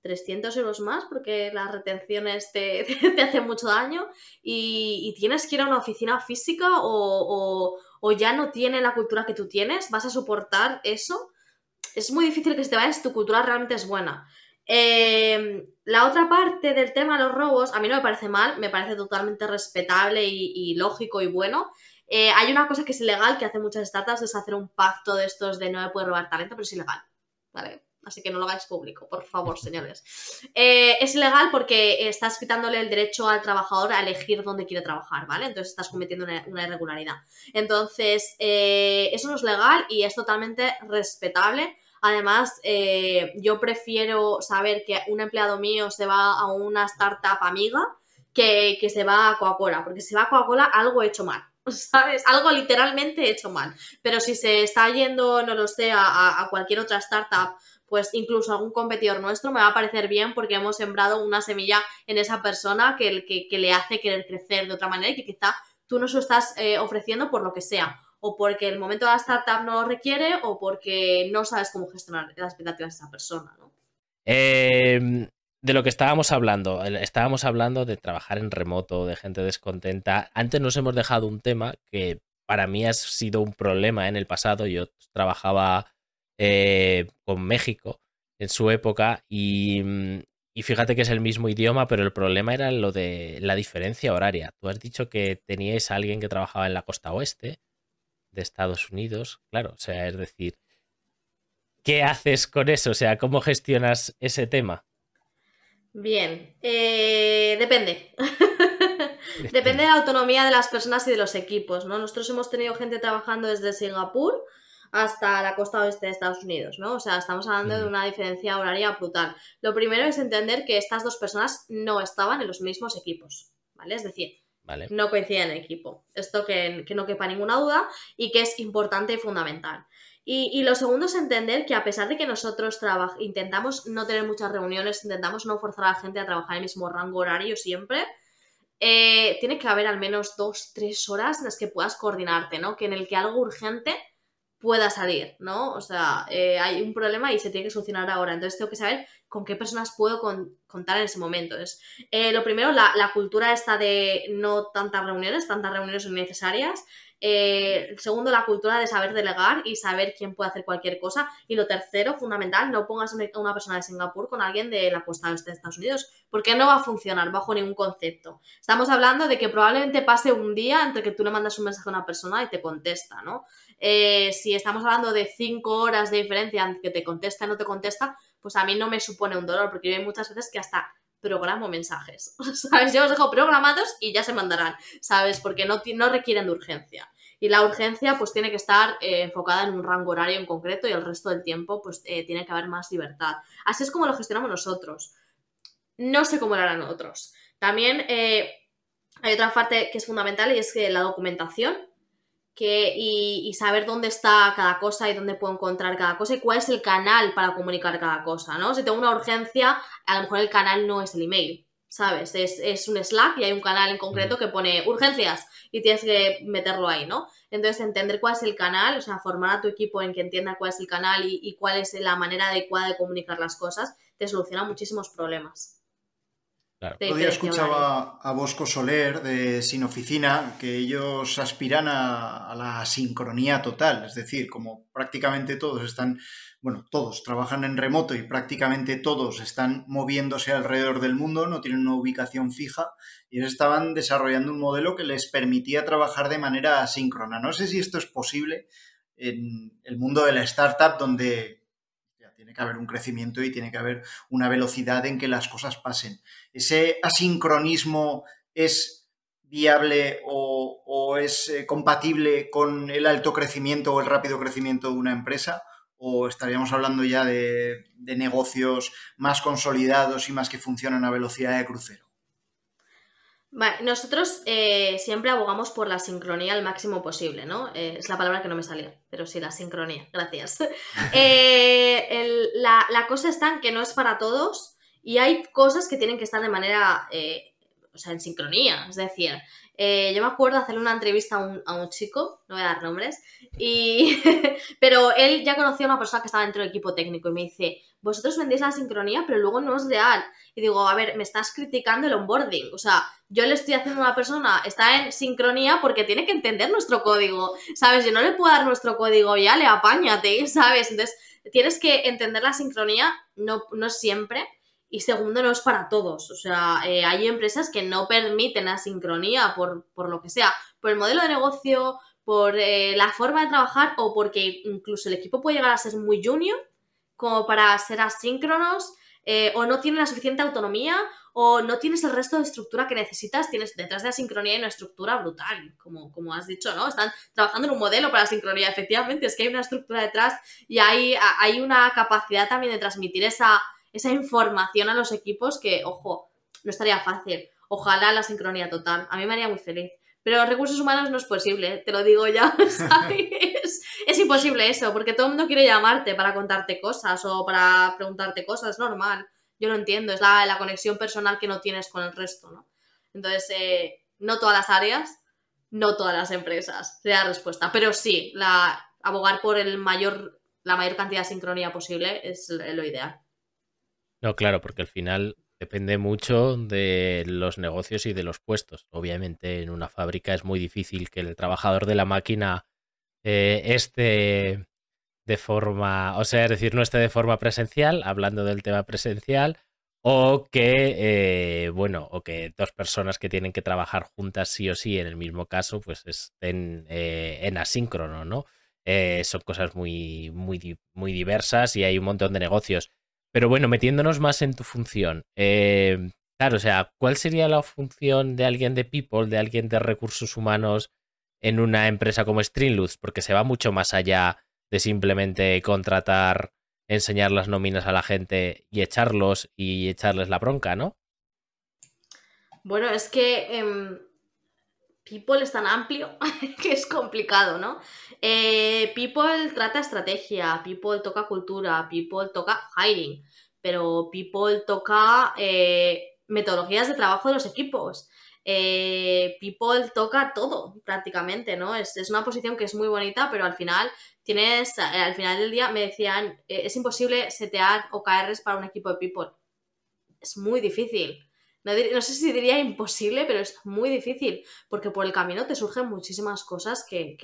300 euros más porque las retenciones te, te, hacen mucho daño y, tienes que ir a una oficina física o, ya no tiene la cultura que tú tienes, vas a soportar eso. Es muy difícil que se te vaya si tu cultura realmente es buena. Em, la otra parte del tema de los robos, a mí no me parece mal, me parece totalmente respetable y, lógico y bueno. Eh, hay una cosa que es ilegal que hace muchas startups, es hacer un pacto de estos de no me puede robar talento, pero es ilegal. Así que no lo hagáis público, por favor, señores. Eh, es ilegal porque estás quitándole el derecho al trabajador a elegir dónde quiere trabajar, ¿vale? Entonces estás cometiendo una, irregularidad. Entonces, eh, eso no es legal y es totalmente respetable. Además, eh, yo prefiero saber que un empleado mío se va a una startup amiga que, que se va a Coca-Cola, porque si va a Coca-Cola algo he hecho mal. ¿sabes? Algo literalmente hecho mal. Pero si se está yendo, no lo sé, a, cualquier otra startup, pues incluso algún competidor nuestro, me va a parecer bien porque hemos sembrado una semilla en esa persona que, que, le hace querer crecer de otra manera y que quizá tú no se lo estás eh, ofreciendo por lo que sea. O porque el momento de la startup no lo requiere o porque no sabes cómo gestionar las expectativas de esa persona, ¿no? Eh, de lo que estábamos hablando. Estábamos hablando de trabajar en remoto, de gente descontenta. Antes nos hemos dejado un tema que para mí ha sido un problema en el pasado. Yo trabajaba eh, con México en su época y, y, fíjate que es el mismo idioma, pero el problema era lo de la diferencia horaria. Tú has dicho que teníais a alguien que trabajaba en la costa oeste de Estados Unidos. Claro, o sea, es decir, ¿qué haces con eso? O sea, ¿cómo gestionas ese tema? Bien, eh, depende. depende de la autonomía de las personas y de los equipos, ¿no? Nosotros hemos tenido gente trabajando desde Singapur hasta la costa oeste de Estados Unidos, ¿no? O sea, estamos hablando de una diferencia horaria brutal. Lo primero es entender que estas dos personas no estaban en los mismos equipos, ¿vale? Es decir, Vale. No coinciden en equipo. Esto que, que no quepa ninguna duda y que es importante y fundamental. Y, lo segundo es entender que a pesar de que nosotros intentamos no tener muchas reuniones, intentamos no forzar a la gente a trabajar en el mismo rango horario siempre, eh, tiene que haber al menos dos, tres horas en las que puedas coordinarte, ¿no? Que en el que algo urgente pueda salir, ¿no? O sea, eh, hay un problema y se tiene que solucionar ahora. Entonces tengo que saber con qué personas puedo contar en ese momento. Entonces, eh, lo primero, la, cultura esta de no tantas reuniones, tantas reuniones son necesarias. Eh, segundo, la cultura de saber delegar y saber quién puede hacer cualquier cosa. Y lo tercero, fundamental, no pongas a una persona de Singapur con alguien de la costa oeste de Estados Unidos, porque no va a funcionar bajo ningún concepto. Estamos hablando de que probablemente pase un día entre que tú le mandas un mensaje a una persona y te contesta, ¿no? Eh, si estamos hablando de cinco horas de diferencia entre que te contesta y no te contesta, pues a mí no me supone un dolor, porque yo hay muchas veces que hasta programo mensajes, ¿sabes? Yo los dejo programados y ya se mandarán, ¿sabes? Porque no, no requieren de urgencia. Y la urgencia pues tiene que estar eh, enfocada en un rango horario en concreto y el resto del tiempo pues eh, tiene que haber más libertad. Así es como lo gestionamos nosotros. No sé cómo lo harán otros. También eh, hay otra parte que es fundamental y es que la documentación que, y, saber dónde está cada cosa y dónde puedo encontrar cada cosa y cuál es el canal para comunicar cada cosa, ¿no? Si tengo una urgencia, a lo mejor el canal no es el email, ¿sabes? Es, es un Slack y hay un canal en concreto que pone urgencias y tienes que meterlo ahí, ¿no? Entonces, entender cuál es el canal, o sea, formar a tu equipo en que entienda cuál es el canal y, y cuál es la manera adecuada de comunicar las cosas, te soluciona muchísimos problemas. Claro. día escuchaba a Bosco Soler de Sin Oficina que ellos aspiran a, la sincronía total, es decir, como prácticamente todos están, bueno, todos trabajan en remoto y prácticamente todos están moviéndose alrededor del mundo, no tienen una ubicación fija, y ellos estaban desarrollando un modelo que les permitía trabajar de manera asíncrona. No sé si esto es posible en el mundo de la startup donde tiene que haber un crecimiento y tiene que haber una velocidad en que las cosas pasen. ¿Ese asincronismo es viable o, es eh, compatible con el alto crecimiento o el rápido crecimiento de una empresa? ¿O estaríamos hablando ya de negocios más consolidados y más que funcionan a velocidad de crucero? Vale, nosotros eh, siempre abogamos por la sincronía al máximo posible, ¿no? Eh, es la palabra que no me salió, pero sí, la sincronía, gracias. Eh, la, cosa está en que no es para todos y hay cosas que tienen que estar de manera, o sea, en sincronía. Es decir, yo me acuerdo hacerle una entrevista a un, a un chico, no voy a dar nombres, y pero él ya conocía a una persona que estaba dentro del equipo técnico y me dice, vosotros vendéis la sincronía, pero luego no es real. Y digo, a ver, me estás criticando el onboarding. O sea, yo le estoy haciendo a una persona, está en sincronía porque tiene que entender nuestro código, ¿sabes? Yo no le puedo dar nuestro código, ya le apáñate, ¿sabes? Entonces, tienes que entender la sincronía, no, no siempre. Y segundo, no es para todos. O sea, eh, hay empresas que no permiten la sincronía por, por lo que sea, por el modelo de negocio, por eh, la forma de trabajar o porque incluso el equipo puede llegar a ser muy junior como para ser asíncronos eh, o no tiene la suficiente autonomía o no tienes el resto de estructura que necesitas, tienes detrás de la sincronía y una estructura brutal, como, como has dicho, ¿no? Están trabajando en un modelo para la sincronía, efectivamente, es que hay una estructura detrás y hay, hay una capacidad también de transmitir esa, esa información a los equipos que, ojo, no estaría fácil. Ojalá la sincronía total, a mí me haría muy feliz. Pero recursos humanos no es posible, te lo digo ya, ¿sabes? es imposible eso, porque todo el mundo quiere llamarte para contarte cosas o para preguntarte cosas, es normal. Yo no entiendo, es la, la conexión personal que no tienes con el resto, ¿no? Entonces, eh, no todas las áreas, no todas las empresas, sería la respuesta. Pero sí, la, abogar por el mayor, la mayor cantidad de sincronía posible es lo ideal. No, claro, porque al final Depende mucho de los negocios y de los puestos. Obviamente en una fábrica es muy difícil que el trabajador de la máquina eh, esté de forma, o sea, es decir, no esté de forma presencial, hablando del tema presencial, o que, eh, bueno, o que dos personas que tienen que trabajar juntas sí o sí en el mismo caso, pues estén eh, en asíncrono, ¿no? son cosas muy, muy, muy diversas y hay un montón de negocios pero bueno, metiéndonos más en tu función. Eh, claro, o sea, ¿cuál sería la función de alguien de People, de alguien de recursos humanos en una empresa como Streamloots? Porque se va mucho más allá de simplemente contratar, enseñar las nóminas a la gente y echarlos y echarles la bronca, ¿no? Bueno, es que em, People es tan amplio que es complicado, ¿no? Eh, people trata estrategia, People toca cultura, People toca hiring, pero People toca eh, metodologías de trabajo de los equipos. Eh, People toca todo prácticamente, ¿no? Es, es, una posición que es muy bonita, pero al final tienes, al final del día me decían, es imposible setear OKRs para un equipo de People. Es muy difícil no, sé si diría imposible, pero es muy difícil, porque por el camino te surgen muchísimas cosas que,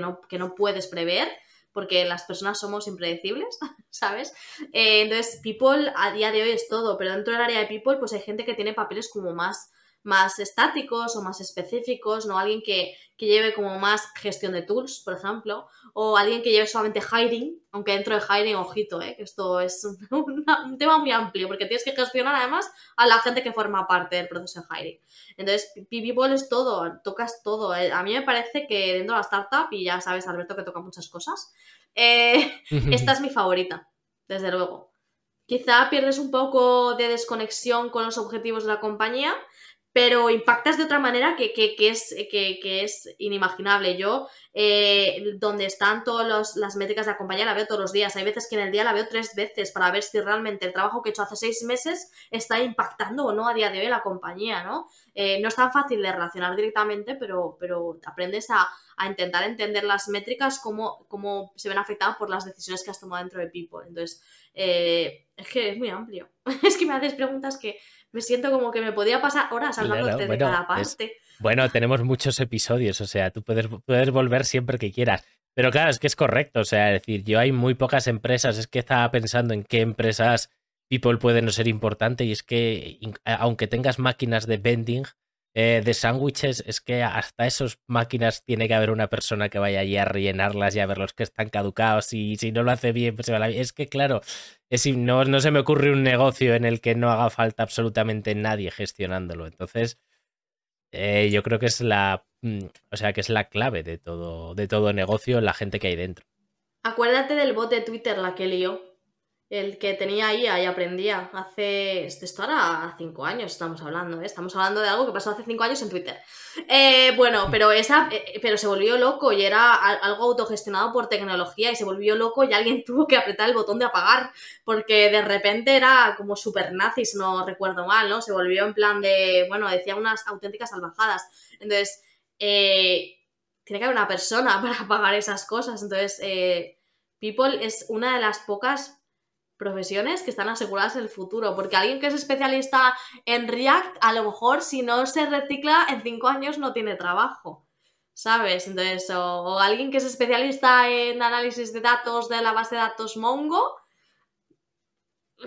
no, que no puedes prever porque las personas somos impredecibles, ¿sabes? Eh, entonces, People a día de hoy es todo, pero dentro del área de People, pues hay gente que tiene papeles como más más estáticos o más específicos, ¿no? Alguien que, lleve como más gestión de tools, por ejemplo, o alguien que lleve solamente hiring, aunque dentro de hiring, ojito, ¿eh? que esto es un, tema muy amplio, porque tienes que gestionar además a la gente que forma parte del proceso de hiring. Entonces, People es todo, tocas todo. Eh, a mí me parece que dentro de la startup, y ya sabes, Alberto, que toca muchas cosas, eh, esta es mi favorita, desde luego. Quizá pierdes un poco de desconexión con los objetivos de la compañía, pero impactas de otra manera que, es, que, es inimaginable. Yo, eh, donde están todas las métricas de acompañar, la veo todos los días. Hay veces que en el día la veo tres veces para ver si realmente el trabajo que he hecho hace seis meses está impactando o no a día de hoy la compañía, ¿no? Eh, no es tan fácil de relacionar directamente, pero, pero aprendes a, intentar entender las métricas, cómo, cómo se ven afectadas por las decisiones que has tomado dentro de People. Entonces, eh, es que es muy amplio. es que me haces preguntas que me siento como que me podía pasar horas hablando de cada parte. bueno, tenemos muchos episodios, o sea, tú puedes, puedes volver siempre que quieras. Pero claro, es que es correcto, o sea, es decir, yo hay muy pocas empresas, es que estaba pensando en qué empresas People pueden no ser importante y es que aunque tengas máquinas de vending, eh, de sándwiches, es que hasta esas máquinas tiene que haber una persona que vaya allí a rellenarlas y a ver los que están caducados y si no lo hace bien, pues se va la... Es que claro, es, no, no se me ocurre un negocio en el que no haga falta absolutamente nadie gestionándolo. Entonces, eh, yo creo que es la, mm, o sea, que es la clave de todo, de todo negocio, la gente que hay dentro. Acuérdate del bot de Twitter, la que lió el que tenía ahí ahí aprendía hace. Esto ahora cinco años estamos hablando, ¿eh? Estamos hablando de algo que pasó hace cinco años en Twitter. Eh, bueno, pero esa. Eh, pero se volvió loco y era algo autogestionado por tecnología y se volvió loco y alguien tuvo que apretar el botón de apagar. Porque de repente era como super nazi, si no recuerdo mal, ¿no? Se volvió en plan de. Bueno, decía unas auténticas salvajadas. Entonces. tiene que haber una persona para apagar esas cosas. Entonces. People es una de las pocas profesiones que están aseguradas en el futuro. Porque alguien que es especialista en React, a lo mejor si no se recicla, en cinco años no tiene trabajo. ¿Sabes? Entonces, o, alguien que es especialista en análisis de datos de la base de datos Mongo,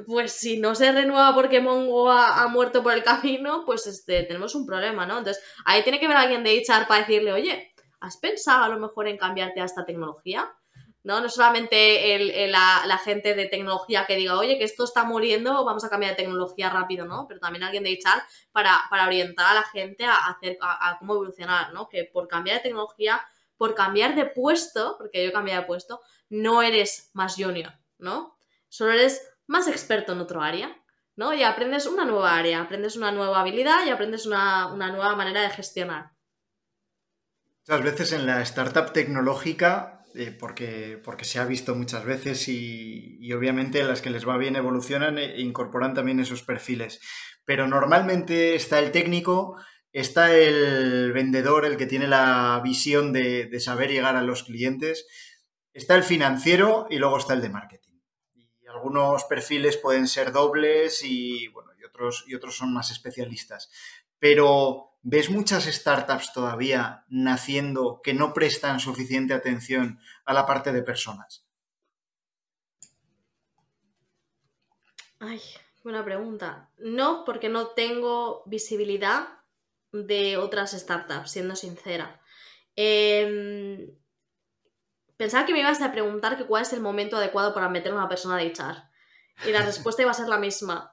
pues si no se renueva porque Mongo ha, muerto por el camino, pues este, tenemos un problema, ¿no? Entonces, ahí tiene que ver alguien de HR para decirle, oye, ¿has pensado a lo mejor en cambiarte a esta tecnología? ¿No? No solamente la, gente de tecnología que diga, oye, que esto está muriendo, vamos a cambiar de tecnología rápido, ¿no? Pero también alguien de HR para, para orientar a la gente a, hacer, a, cómo evolucionar, ¿no? Que por cambiar de tecnología, por cambiar de puesto, porque yo he cambiado de puesto, no eres más junior, ¿no? Solo eres más experto en otro área, ¿no? Y aprendes una nueva área, aprendes una nueva habilidad y aprendes una, una nueva manera de gestionar. Muchas veces en la startup tecnológica eh, porque, porque se ha visto muchas veces y, obviamente las que les va bien evolucionan e incorporan también esos perfiles. Pero normalmente está el técnico, está el vendedor, el que tiene la visión de, de saber llegar a los clientes, está el financiero y luego está el de marketing. Y algunos perfiles pueden ser dobles y, bueno, y otros, y otros son más especialistas. Pero ¿Ves muchas startups todavía naciendo que no prestan suficiente atención a la parte de personas? Ay, buena pregunta. No, porque no tengo visibilidad de otras startups, siendo sincera. Em, pensaba que me ibas a preguntar que cuál es el momento adecuado para meter a una persona de echar. Y la respuesta iba a ser la misma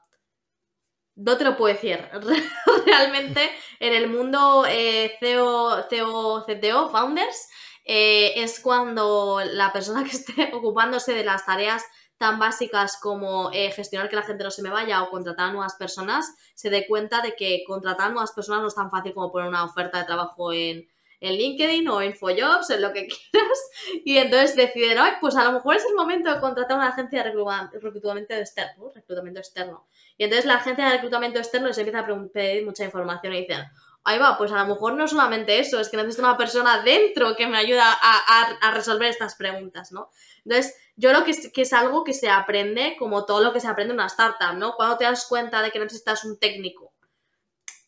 no te lo puedo decir. Realmente en el mundo eh, CEO, CEO, founders, eh, es cuando la persona que esté ocupándose de las tareas tan básicas como eh, gestionar que la gente no se me vaya o contratar a nuevas personas, se dé cuenta de que contratar nuevas personas no es tan fácil como poner una oferta de trabajo en, en LinkedIn o en InfoJobs, en lo que quieras, y entonces deciden, Ay, pues a lo mejor es el momento de contratar una agencia de reclutamiento externo. Y entonces la agencia de reclutamiento externo les empieza a pedir mucha información y dicen, ahí va, pues a lo mejor no solamente eso, es que necesito una persona dentro que me ayude a, resolver estas preguntas, ¿no? Entonces, yo creo que es, que es, algo que se aprende como todo lo que se aprende en una startup, ¿no? Cuando te das cuenta de que necesitas un técnico,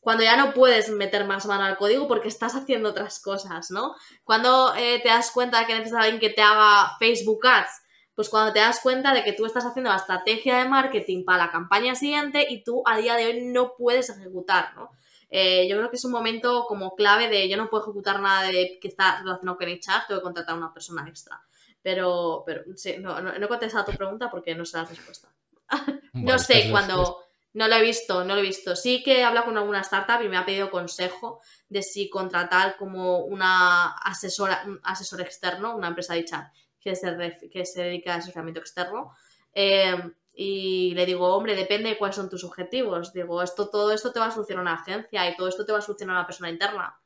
cuando ya no puedes meter más mano al código porque estás haciendo otras cosas, ¿no? Cuando eh, te das cuenta de que necesitas alguien que te haga Facebook Ads, pues cuando te das cuenta de que tú estás haciendo la estrategia de marketing para la campaña siguiente y tú a día de hoy no puedes ejecutar, ¿no? Eh, yo creo que es un momento como clave de yo no puedo ejecutar nada de que está relacionado con HR, tengo que contratar a una persona extra. Pero, pero sí, no, no, he contestado a tu pregunta porque no sé la respuesta. no sé, pues cuando... No lo he visto, no lo he visto. Sí que he hablado con alguna startup y me ha pedido consejo de si contratar como una asesora, un asesor externo, una empresa dicha que se, que se dedica a asesoramiento externo. Eh, y le digo, hombre, depende de cuáles son tus objetivos. Digo, esto, todo esto te va a solucionar una agencia y todo esto te va a solucionar una persona interna.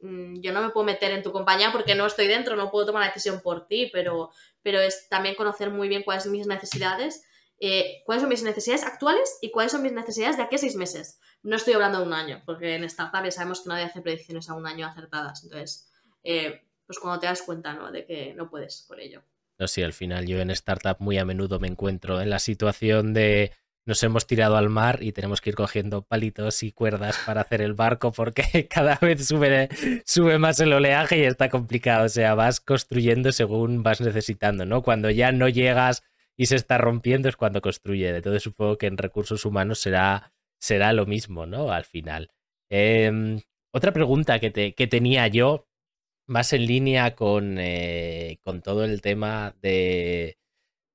Mm, yo no me puedo meter en tu compañía porque no estoy dentro, no puedo tomar la decisión por ti, pero, pero es también conocer muy bien cuáles son mis necesidades, eh, cuáles son mis necesidades actuales y cuáles son mis necesidades de aquí a seis meses. No estoy hablando de un año, porque en startup ya sabemos que nadie hace predicciones a un año acertadas. Entonces, eh, pues cuando te das cuenta ¿no? de que no puedes por ello. No, sí, al final yo en startup muy a menudo me encuentro en la situación de nos hemos tirado al mar y tenemos que ir cogiendo palitos y cuerdas para hacer el barco porque cada vez sube, sube más el oleaje y está complicado. O sea, vas construyendo según vas necesitando, ¿no? Cuando ya no llegas y se está rompiendo es cuando construye. Todo supongo que en recursos humanos será, será lo mismo, ¿no? Al final. Em, otra pregunta que, te, que tenía yo más en línea con, eh, con todo el tema de,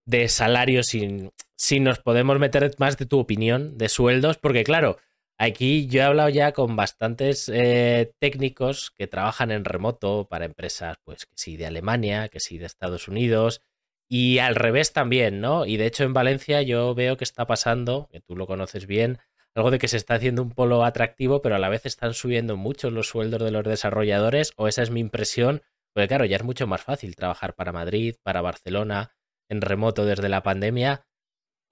de salarios, si, nos podemos meter más de tu opinión de sueldos, porque claro, aquí yo he hablado ya con bastantes eh, técnicos que trabajan en remoto para empresas, pues que sí, de Alemania, que sí, de Estados Unidos, y al revés también, ¿no? Y de hecho en Valencia yo veo que está pasando, que tú lo conoces bien, algo de que se está haciendo un polo atractivo, pero a la vez están subiendo mucho los sueldos de los desarrolladores, o esa es mi impresión, porque claro, ya es mucho más fácil trabajar para Madrid, para Barcelona, en remoto desde la pandemia.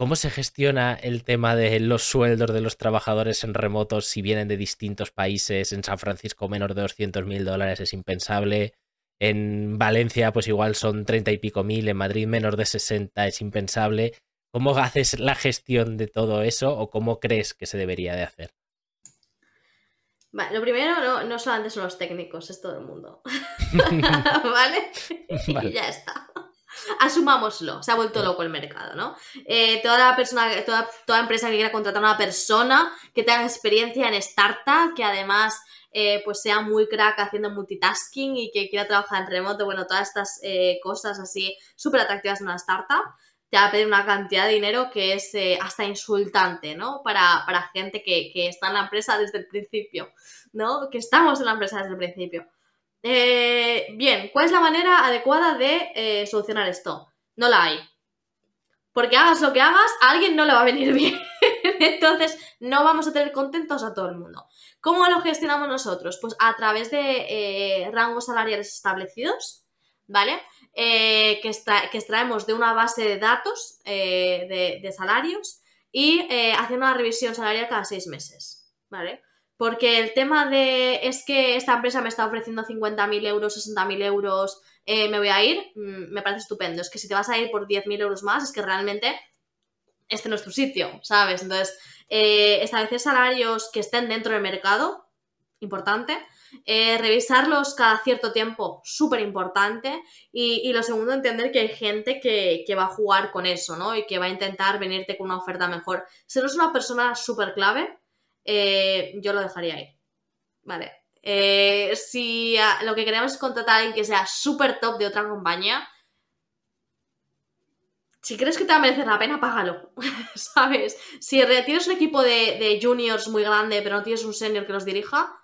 ¿Cómo se gestiona el tema de los sueldos de los trabajadores en remoto si vienen de distintos países? En San Francisco menos de 200 mil dólares es impensable. En Valencia pues igual son 30 y pico mil. En Madrid menos de 60 es impensable. ¿Cómo haces la gestión de todo eso o cómo crees que se debería de hacer? lo primero no, no solamente son los técnicos, es todo el mundo. ¿Vale? Y ya está. Asumámoslo, se ha vuelto loco el mercado, ¿no? Eh, toda persona, toda, toda empresa que quiera contratar a una persona que tenga experiencia en startup, que además eh, pues sea muy crack haciendo multitasking y que quiera trabajar en remoto, bueno, todas estas eh, cosas así súper atractivas en una startup, te va a pedir una cantidad de dinero que es eh, hasta insultante, ¿no? Para, gente que, está en la empresa desde el principio, ¿no? Que estamos en la empresa desde el principio. Eh, bien, ¿cuál es la manera adecuada de eh, solucionar esto? No la hay. Porque hagas lo que hagas, a alguien no le va a venir bien. Entonces, no vamos a tener contentos a todo el mundo. ¿Cómo lo gestionamos nosotros? Pues a través de rangos salariales establecidos, ¿vale? Eh, que, que, extraemos de una base de datos eh, de, salarios y eh, haciendo una revisión salarial cada seis meses, ¿vale? Porque el tema de es que esta empresa me está ofreciendo 50.000 euros, 60.000 euros, me voy a ir, mm, me parece estupendo. Es que si te vas a ir por 10.000 euros más, es que realmente este no es tu sitio, ¿sabes? Entonces, establecer salarios que estén dentro del mercado, importante. Eh, revisarlos cada cierto tiempo, súper importante. Y, lo segundo, entender que hay gente que, va a jugar con eso, ¿no? Y que va a intentar venirte con una oferta mejor. Si no una persona súper clave, eh, yo lo dejaría ahí. Vale. Eh, si lo que queremos es contratar a alguien que sea súper top de otra compañía, si crees que te va a merecer la pena, págalo, ¿sabes? Si tienes un equipo de, de, juniors muy grande, pero no tienes un senior que los dirija,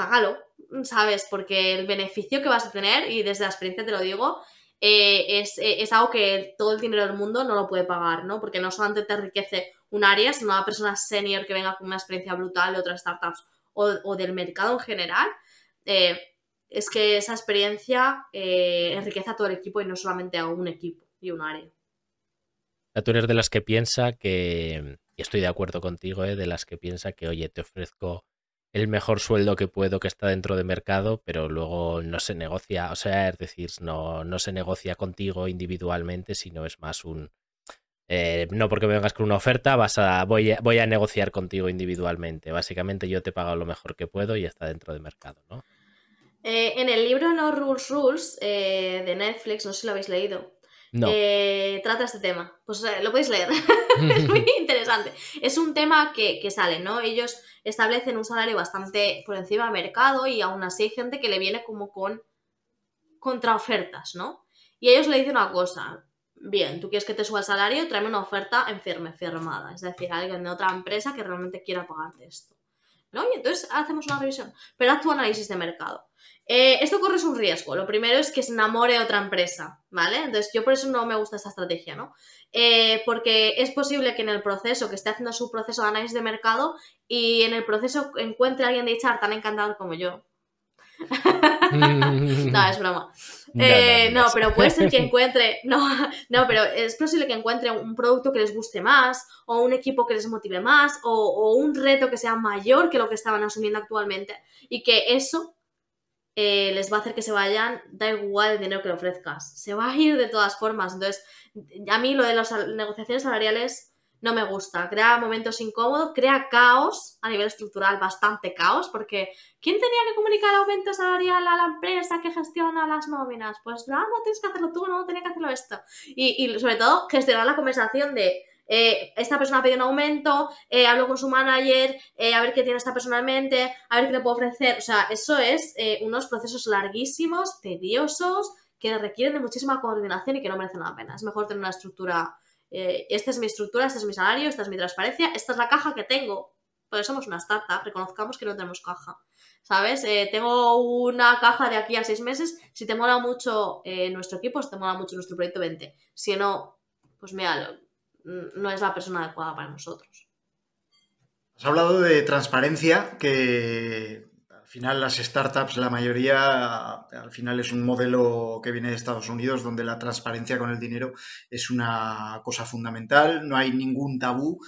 págalo, ¿sabes? Porque el beneficio que vas a tener, y desde la experiencia te lo digo, eh, es, eh, es, algo que todo el dinero del mundo no lo puede pagar, ¿no? Porque no solamente te enriquece un área, sino una persona senior que venga con una experiencia brutal de otras startups o, del mercado en general. Eh, es que esa experiencia enriquece a todo el equipo y no solamente a un equipo y un área. Tú eres de las que piensa que, y estoy de acuerdo contigo, de las que piensa que, oye, te ofrezco el mejor sueldo que puedo que está dentro de mercado, pero luego no se negocia, o sea, es decir, no, no se negocia contigo individualmente, sino es más un... Eh, no porque vengas con una oferta, vas a, voy, a, voy a negociar contigo individualmente. Básicamente yo te he pagado lo mejor que puedo y está dentro de mercado, ¿no? Eh, en el libro No Rules Rules eh, de Netflix, no sé si lo habéis leído, no. Eh, trata este tema. Pues eh, lo podéis leer. es muy interesante. Es un tema que, que, sale, ¿no? Ellos establecen un salario bastante por encima del mercado y aún así hay gente que le viene como con contraofertas, ¿no? Y ellos le dicen una cosa. Bien, tú quieres que te suba el salario, tráeme una oferta en firme, firmada. Es decir, alguien de otra empresa que realmente quiera pagarte esto. ¿No? Y entonces hacemos una revisión. Pero haz tu análisis de mercado. Eh, esto corre un riesgo. Lo primero es que se enamore otra empresa, ¿vale? Entonces, yo por eso no me gusta esta estrategia, ¿no? Eh, porque es posible que en el proceso, que esté haciendo su proceso de análisis de mercado y en el proceso encuentre a alguien de HR tan encantado como yo. no, es broma. no, eh, pero puede ser que encuentre. No, no, pero es posible que encuentre un producto que les guste más, o un equipo que les motive más, o, o un reto que sea mayor que lo que estaban asumiendo actualmente. Y que eso eh, les va a hacer que se vayan, da igual el dinero que le ofrezcas, se va a ir de todas formas. Entonces, a mí lo de las negociaciones salariales no me gusta, crea momentos incómodos, crea caos a nivel estructural, bastante caos, porque ¿quién tenía que comunicar el aumento salarial a la empresa que gestiona las nóminas? Pues no, no tienes que hacerlo tú, no, tenía que hacerlo esto. Y sobre todo, gestionar la conversación de eh, esta persona pedido un aumento, eh, hablo con su manager, eh, a ver qué tiene esta persona en mente, a ver qué le puedo ofrecer. O sea, eso es unos procesos larguísimos, tediosos, que requieren de muchísima coordinación y que no merecen la pena. Es mejor tener una estructura, esta es mi estructura, este es mi salario, esta es mi transparencia, esta es la caja que tengo. Porque somos una startup, reconozcamos que no tenemos caja. ¿Sabes? tengo una caja de aquí a seis meses. Si te mola mucho nuestro equipo, si te mola mucho nuestro proyecto, vente. Si no, pues mira, no es la persona adecuada para nosotros. Has hablado de transparencia, que al final las startups, la mayoría, al final es un modelo que viene de Estados Unidos, donde la transparencia con el dinero es una cosa fundamental, no hay ningún tabú,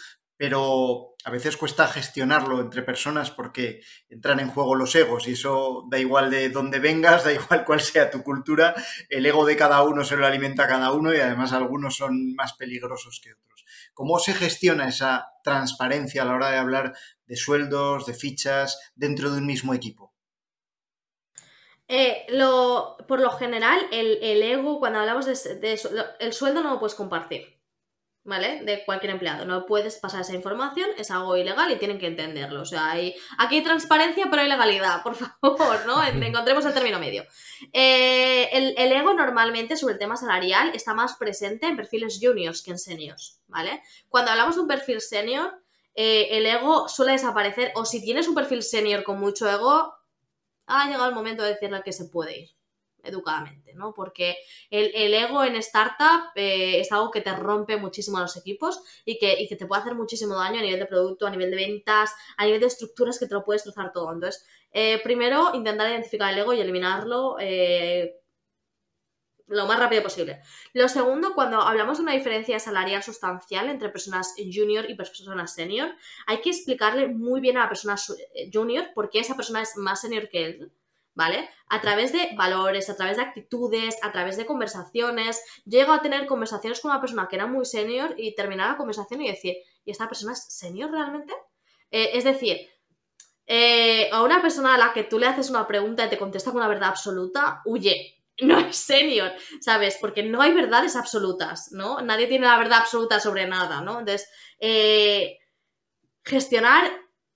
pero a veces cuesta gestionarlo entre personas porque entran en juego los egos y eso da igual de dónde vengas, da igual cuál sea tu cultura, el ego de cada uno se lo alimenta a cada uno y además algunos son más peligrosos que otros. ¿Cómo se gestiona esa transparencia a la hora de hablar de sueldos, de fichas dentro de un mismo equipo? Eh, por lo general, el, ego, cuando hablamos de, de, el sueldo no lo puedes compartir. ¿Vale? De cualquier empleado. No puedes pasar esa información, es algo ilegal y tienen que entenderlo. O sea, hay, aquí hay transparencia, pero hay legalidad, por favor, ¿no? Encontremos el término medio. Eh, el, ego normalmente sobre el tema salarial está más presente en perfiles juniors que en seniors, ¿vale? Cuando hablamos de un perfil senior, eh, el ego suele desaparecer, o si tienes un perfil senior con mucho ego, ha llegado el momento de decirle que se puede ir educadamente, ¿no? Porque el, ego en startup eh, es algo que te rompe muchísimo a los equipos y que, te puede hacer muchísimo daño a nivel de producto, a nivel de ventas, a nivel de estructuras que te lo puedes destrozar todo. Entonces, eh, primero, intentar identificar el ego y eliminarlo eh, lo más rápido posible. Lo segundo, cuando hablamos de una diferencia salarial sustancial entre personas junior y personas senior, hay que explicarle muy bien a la persona junior por qué esa persona es más senior que él ¿vale? A través de valores, a través de actitudes, a través de conversaciones. Llego a tener conversaciones con una persona que era muy senior y terminar la conversación y decir, ¿y esta persona es senior realmente? Eh, es decir, eh, a una persona a la que tú le haces una pregunta y te contesta con una verdad absoluta, huye. No es senior, ¿sabes? Porque no hay verdades absolutas, ¿no? Nadie tiene la verdad absoluta sobre nada, ¿no? Entonces, eh, gestionar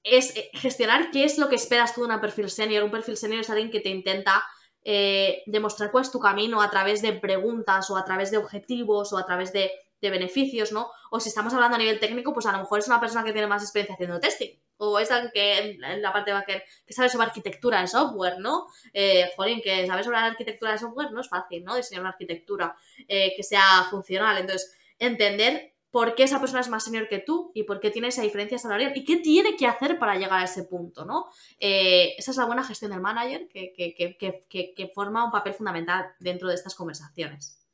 es eh, gestionar qué es lo que esperas tú de una perfil senior. Un perfil senior es alguien que te intenta eh, demostrar cuál es tu camino a través de preguntas o a través de objetivos o a través de beneficios, ¿no? O si estamos hablando a nivel técnico, pues a lo mejor es una persona que tiene más experiencia haciendo testing. O es alguien que en la parte de que sabe sobre arquitectura de software, ¿no? Eh, jolín, que sabe sobre la arquitectura de software no es fácil, ¿no? Diseñar una arquitectura eh, que sea funcional. Entonces, entender por qué esa persona es más senior que tú y por qué tiene esa diferencia salarial y qué tiene que hacer para llegar a ese punto, ¿no? Eh, esa es la buena gestión del manager que, que, forma un papel fundamental dentro de estas conversaciones.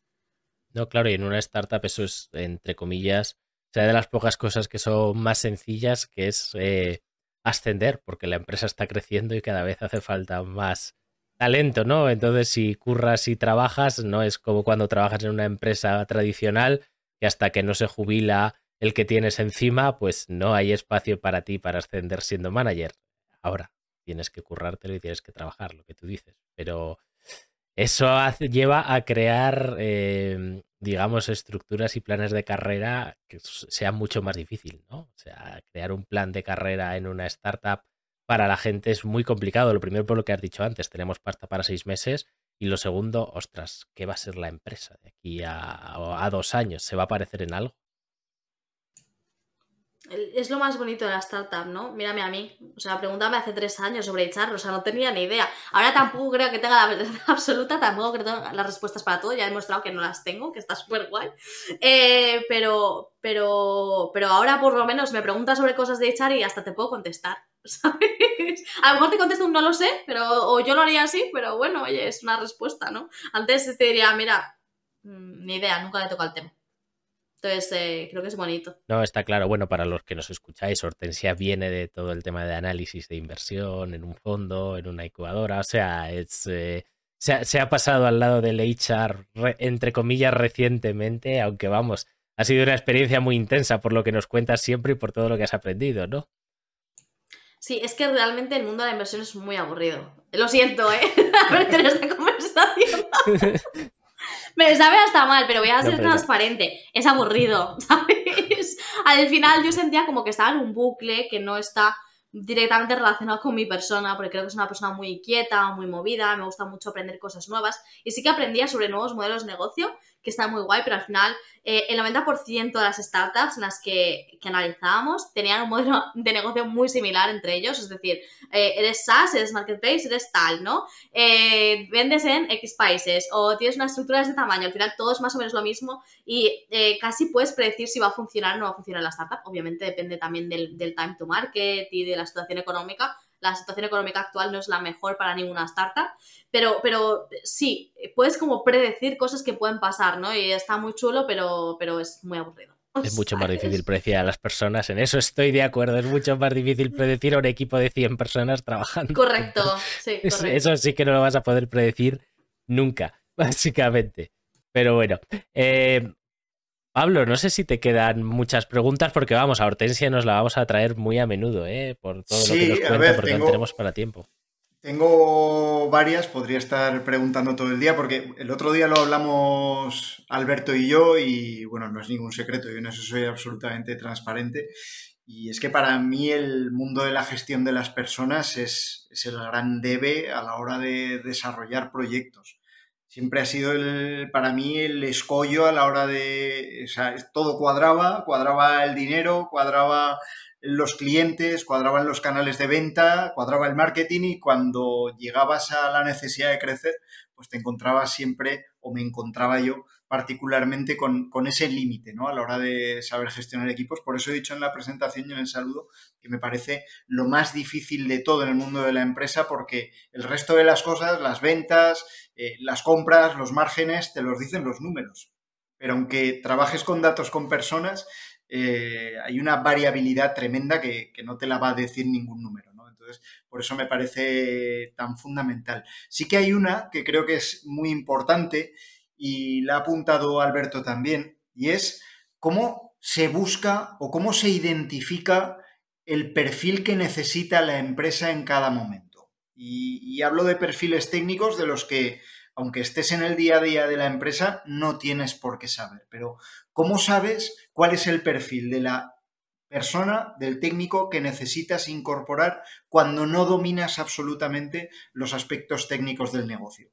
No, claro, y en una startup eso es, entre comillas, sea de las pocas cosas que son más sencillas, que es eh, ascender, porque la empresa está creciendo y cada vez hace falta más talento, ¿no? Entonces, si curras y trabajas, no es como cuando trabajas en una empresa tradicional, que hasta que no se jubila el que tienes encima, pues no hay espacio para ti para ascender siendo manager. Ahora, tienes que currártelo y tienes que trabajar, lo que tú dices. Pero eso lleva a crear, em, digamos, estructuras y planes de carrera que sean mucho más difícil, ¿no? O sea, crear un plan de carrera en una startup para la gente es muy complicado. Lo primero, por lo que has dicho antes, tenemos pasta para seis meses y lo segundo, ostras, ¿qué va a ser la empresa de aquí a, dos años? ¿Se va a parecer en algo? Es lo más bonito de la startup, ¿no? Mírame a mí. O sea, pregúntame hace tres años sobre echar, o sea, no tenía ni idea. Ahora tampoco creo que tenga la verdad absoluta, tampoco creo que tenga las respuestas para todo. Ya he demostrado que no las tengo, que está súper guay. Eh, pero, pero, pero ahora por lo menos me preguntas sobre cosas de echar y hasta te puedo contestar. ¿sabes? A lo mejor te contesto un no lo sé, pero o yo lo haría así, pero bueno, oye, es una respuesta, ¿no? Antes te diría, mira, mm, ni idea, nunca le toca el tema. Entonces, eh, creo que es bonito. No, está claro. Bueno, para los que nos escucháis, Hortensia viene de todo el tema de análisis de inversión en un fondo, en una incubadora. O sea, es, eh, se, ha, pasado al lado del HR, entre comillas, recientemente, aunque vamos, ha sido una experiencia muy intensa por lo que nos cuentas siempre y por todo lo que has aprendido, ¿no? Sí, es que realmente el mundo de la inversión es muy aburrido. Lo siento, ¿eh? tener esta conversación. Me sabe hasta mal, pero voy a ser transparente. Es aburrido, ¿sabes? Al final yo sentía como que estaba en un bucle que no está directamente relacionado con mi persona, porque creo que es una persona muy inquieta, muy movida, me gusta mucho aprender cosas nuevas. Y sí que aprendía sobre nuevos modelos de negocio, que está muy guay, pero al final eh, el 90% de las startups en las que, que, analizábamos tenían un modelo de negocio muy similar entre ellos, es decir, eh, eres SaaS, eres Marketplace, eres tal, ¿no? Eh, vendes en X países o tienes una estructura de ese tamaño, al final todo es más o menos lo mismo y casi puedes predecir si va a funcionar o no va a funcionar la startup, obviamente depende también del, del time to market y de la situación económica, la situación económica actual no es la mejor para ninguna startup, pero, pero sí, puedes como predecir cosas que pueden pasar, ¿no? Y está muy chulo, pero, pero es muy aburrido. Es mucho más difícil predecir a las personas, en eso estoy de acuerdo, es mucho más difícil predecir a un equipo de 100 personas trabajando. Correcto, sí. Correcto. Eso sí que no lo vas a poder predecir nunca, básicamente. Pero bueno, eh, Pablo, no sé si te quedan muchas preguntas porque vamos, a Hortensia nos la vamos a traer muy a menudo, ¿eh? por todo lo que nos cuenta, porque no tenemos para tiempo. Tengo varias, podría estar preguntando todo el día, porque el otro día lo hablamos Alberto y yo, y bueno, no es ningún secreto, yo en eso soy absolutamente transparente. Y es que para mí el mundo de la gestión de las personas es, es el gran debe a la hora de desarrollar proyectos siempre ha sido el, para mí el escollo a la hora de, o sea, todo cuadraba, cuadraba el dinero, cuadraba los clientes, cuadraban los canales de venta, cuadraba el marketing y cuando llegabas a la necesidad de crecer, pues te encontrabas siempre, o me encontraba yo particularmente con, ese límite, ¿no? A la hora de saber gestionar equipos. Por eso he dicho en la presentación y en el saludo que me parece lo más difícil de todo en el mundo de la empresa porque el resto de las cosas, las ventas, eh, las compras, los márgenes, te los dicen los números. Pero aunque trabajes con datos con personas, eh, hay una variabilidad tremenda que, que, no te la va a decir ningún número. Entonces, por eso me parece tan fundamental. Sí que hay una que creo que es muy importante y la ha apuntado Alberto también, y es cómo se busca o cómo se identifica el perfil que necesita la empresa en cada momento. Y, hablo de perfiles técnicos de los que, aunque estés en el día a día de la empresa, no tienes por qué saber. Pero, ¿cómo sabes cuál es el perfil de la persona, del técnico que necesitas incorporar cuando no dominas absolutamente los aspectos técnicos del negocio?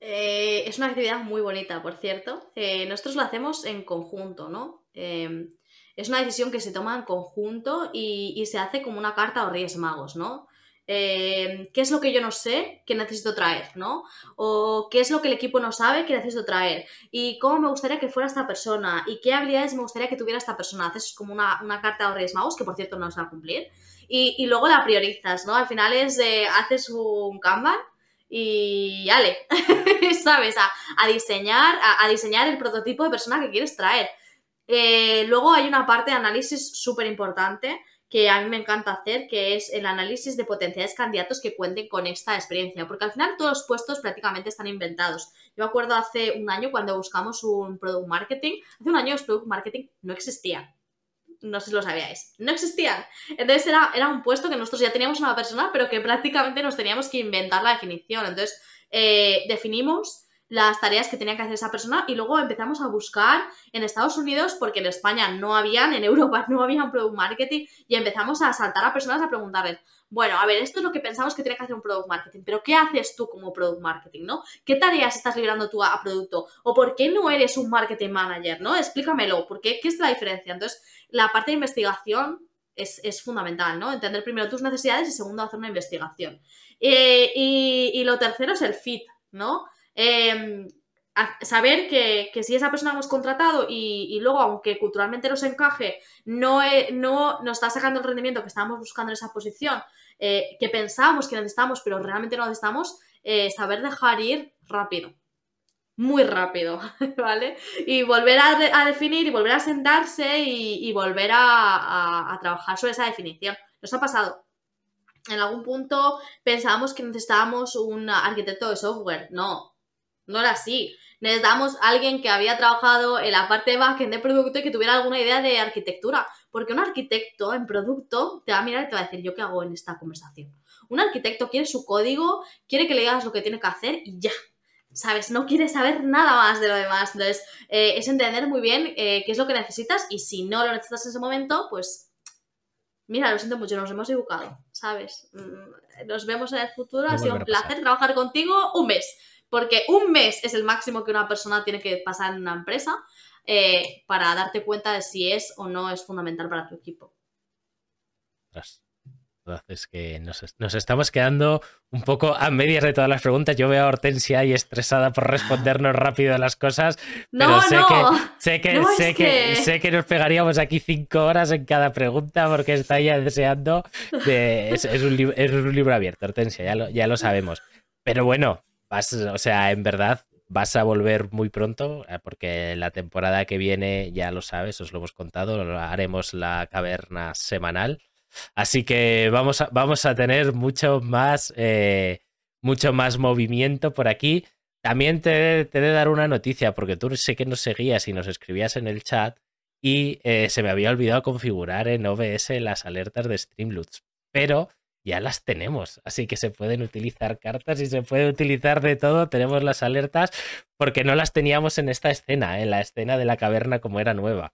Eh, es una actividad muy bonita, por cierto. Eh, nosotros lo hacemos en conjunto, ¿no? Em, es una decisión que se toma en conjunto y, se hace como una carta o Reyes Magos, ¿no? Em, ¿Qué es lo que yo no sé que necesito traer, ¿no? O qué es lo que el equipo no sabe que necesito traer. Y cómo me gustaría que fuera esta persona. Y qué habilidades me gustaría que tuviera esta persona. Haces como una, carta o Reyes Magos, que por cierto no se va a cumplir. Y, luego la priorizas, ¿no? Al final es, haces un Kanban y ale, ¿sabes? A, diseñar, a, diseñar el prototipo de persona que quieres traer. Eh, luego hay una parte de análisis súper importante que a mí me encanta hacer, que es el análisis de potenciales candidatos que cuenten con esta experiencia, porque al final todos los puestos prácticamente están inventados. Yo me acuerdo hace un año cuando buscamos un product marketing, hace un año los product marketing no existían. No sé si lo sabíais, no existían. Entonces era, era un puesto que nosotros ya teníamos una persona, pero que prácticamente nos teníamos que inventar la definición. Entonces eh, definimos las tareas que tenía que hacer esa persona y luego empezamos a buscar en Estados Unidos, porque en España no habían, en Europa no habían product marketing, y empezamos a saltar a personas a preguntarles, bueno, a ver, esto es lo que pensamos que tiene que hacer un product marketing, pero ¿qué haces tú como product marketing, no? ¿Qué tareas estás liberando tú a, producto? ¿O por qué no eres un marketing manager, no? Explícamelo, ¿por qué? ¿Qué es la diferencia? Entonces, la parte de investigación es, fundamental, ¿no? Entender primero tus necesidades y segundo hacer una investigación. Eh, y, y lo tercero es el fit, ¿no? Em, saber que, si esa persona hemos contratado y, luego, aunque culturalmente nos encaje, no, no nos está sacando el rendimiento que estábamos buscando en esa posición, eh, que pensamos que necesitamos, pero realmente no necesitamos, eh, saber dejar ir rápido. Muy rápido, ¿vale? Y volver a, definir y volver a sentarse y, volver a, a trabajar sobre esa definición. ¿Nos ha pasado? en algún punto pensábamos que necesitábamos un arquitecto de software. No, no era así. Necesitamos a alguien que había trabajado en la parte de backend de producto y que tuviera alguna idea de arquitectura. Porque un arquitecto en producto te va a mirar y te va a decir, ¿yo qué hago en esta conversación? Un arquitecto quiere su código, quiere que le digas lo que tiene que hacer y ya. ¿Sabes? No quiere saber nada más de lo demás. Entonces, eh, es entender muy bien eh, qué es lo que necesitas y si no lo necesitas en ese momento, pues mira, lo siento mucho, nos hemos educado, ¿sabes? Mm, nos vemos en el futuro, ha sido un placer trabajar contigo un mes porque un mes es el máximo que una persona tiene que pasar en una empresa eh, para darte cuenta de si es o no es fundamental para tu equipo. Es que nos, estamos quedando un poco a medias de todas las preguntas. Yo veo a Hortensia ahí estresada por respondernos rápido las cosas. No, sé no. que sé que, sé que... sé que nos pegaríamos aquí cinco horas en cada pregunta porque está ya deseando. es, un, libro abierto, Hortensia, ya lo, ya lo sabemos. Pero bueno, O sea, en verdad vas a volver muy pronto, eh, porque la temporada que viene, ya lo sabes, os lo hemos contado, haremos la caverna semanal. Así que vamos a, vamos a tener mucho más, eh, mucho más movimiento por aquí. También te, te, he de dar una noticia, porque tú sé que nos seguías y nos escribías en el chat y eh, se me había olvidado configurar en OBS las alertas de Streamloots. Pero ya las tenemos. Así que se pueden utilizar cartas y se puede utilizar de todo. Tenemos las alertas porque no las teníamos en esta escena, en la escena de la caverna como era nueva.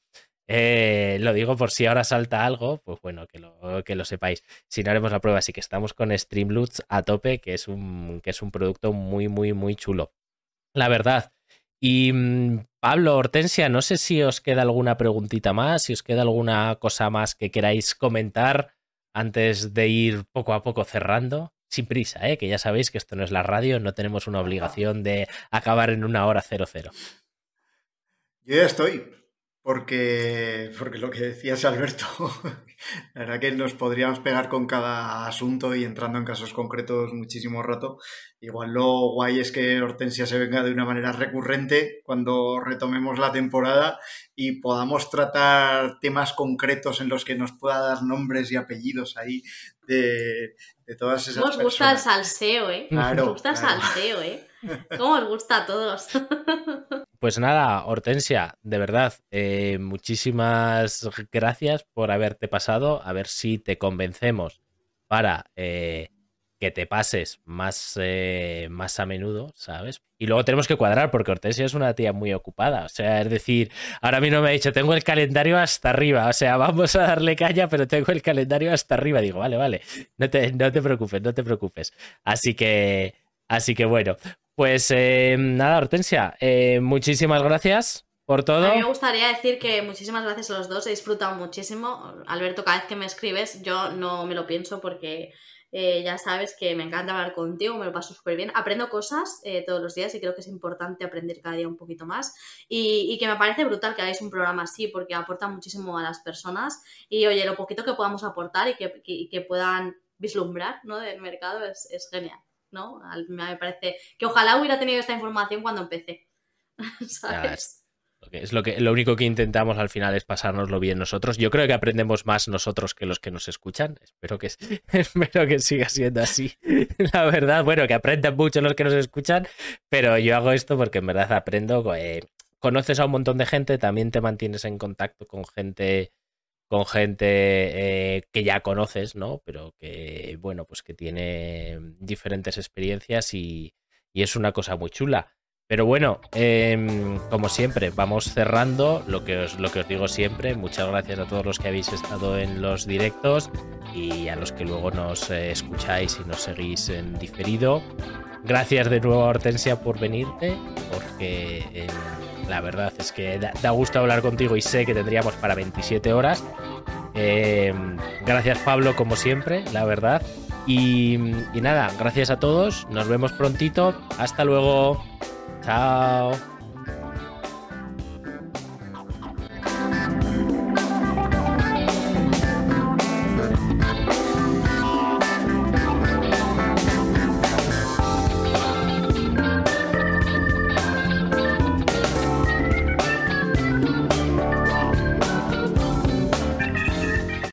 Eh, lo digo por si ahora salta algo, pues bueno, que lo, que lo sepáis. Si no haremos la prueba, así que estamos con Streamloots a tope, que es un, que es un producto muy, muy, muy chulo. La verdad. Y mm, Pablo, Hortensia, no sé si os queda alguna preguntita más, si os queda alguna cosa más que queráis comentar antes de ir poco a poco cerrando, sin prisa, ¿eh? que ya sabéis que esto no es la radio, no tenemos una obligación de acabar en una hora cero cero. Yo ya estoy, porque, porque lo que decías Alberto, la verdad que nos podríamos pegar con cada asunto y entrando en casos concretos muchísimo rato. Igual lo guay es que Hortensia se venga de una manera recurrente cuando retomemos la temporada y podamos tratar temas concretos en los que nos pueda dar nombres y apellidos ahí de, todas esas ¿Cómo os gusta el salseo, eh? Claro, os gusta el salseo, eh? ¿Cómo os gusta a todos? Pues nada, Hortensia, de verdad, eh, muchísimas gracias por haberte pasado. A ver si te convencemos para eh, que te pases más, eh, más a menudo, ¿sabes? Y luego tenemos que cuadrar, porque Hortensia es una tía muy ocupada. O sea, es decir, ahora mismo me ha dicho, tengo el calendario hasta arriba. O sea, vamos a darle caña, pero tengo el calendario hasta arriba. Digo, vale, vale, no te, no te preocupes, no te preocupes. Así que, así que bueno, Pues eh, nada, Hortensia, eh, muchísimas gracias por todo. Me gustaría decir que muchísimas gracias a los dos, he disfrutado muchísimo. Alberto, cada vez que me escribes, yo no me lo pienso porque eh, ya sabes que me encanta hablar contigo, me lo paso súper bien. Aprendo cosas eh, todos los días y creo que es importante aprender cada día un poquito más. Y, que me parece brutal que hagáis un programa así porque aporta muchísimo a las personas. Y oye, lo poquito que podamos aportar y que, puedan vislumbrar ¿no? del mercado es genial. ¿No? Me parece que ojalá hubiera tenido esta información cuando empecé. ¿Sabes? Es lo, que, lo único que intentamos al final es pasárnoslo bien nosotros. Yo creo que aprendemos más nosotros que los que nos escuchan. Espero que, espero que siga siendo así. La verdad, bueno, que aprendan mucho los que nos escuchan, pero yo hago esto porque en verdad aprendo. Eh, conoces a un montón de gente, también te mantienes en contacto con gente con gente eh, que ya conoces, ¿no? Pero que, bueno, pues que tiene diferentes experiencias y, es una cosa muy chula. Pero bueno, em, como siempre, vamos cerrando lo que, os, lo que os digo siempre. Muchas gracias a todos los que habéis estado en los directos y a los que luego nos eh, escucháis y nos seguís en diferido. Gracias de nuevo a Hortensia por venirte, porque em, la verdad es que da, gusto hablar contigo y sé que tendríamos para 27 horas. Em, gracias Pablo, como siempre, la verdad. y nada, gracias a todos. Nos vemos prontito. Hasta luego. Chao.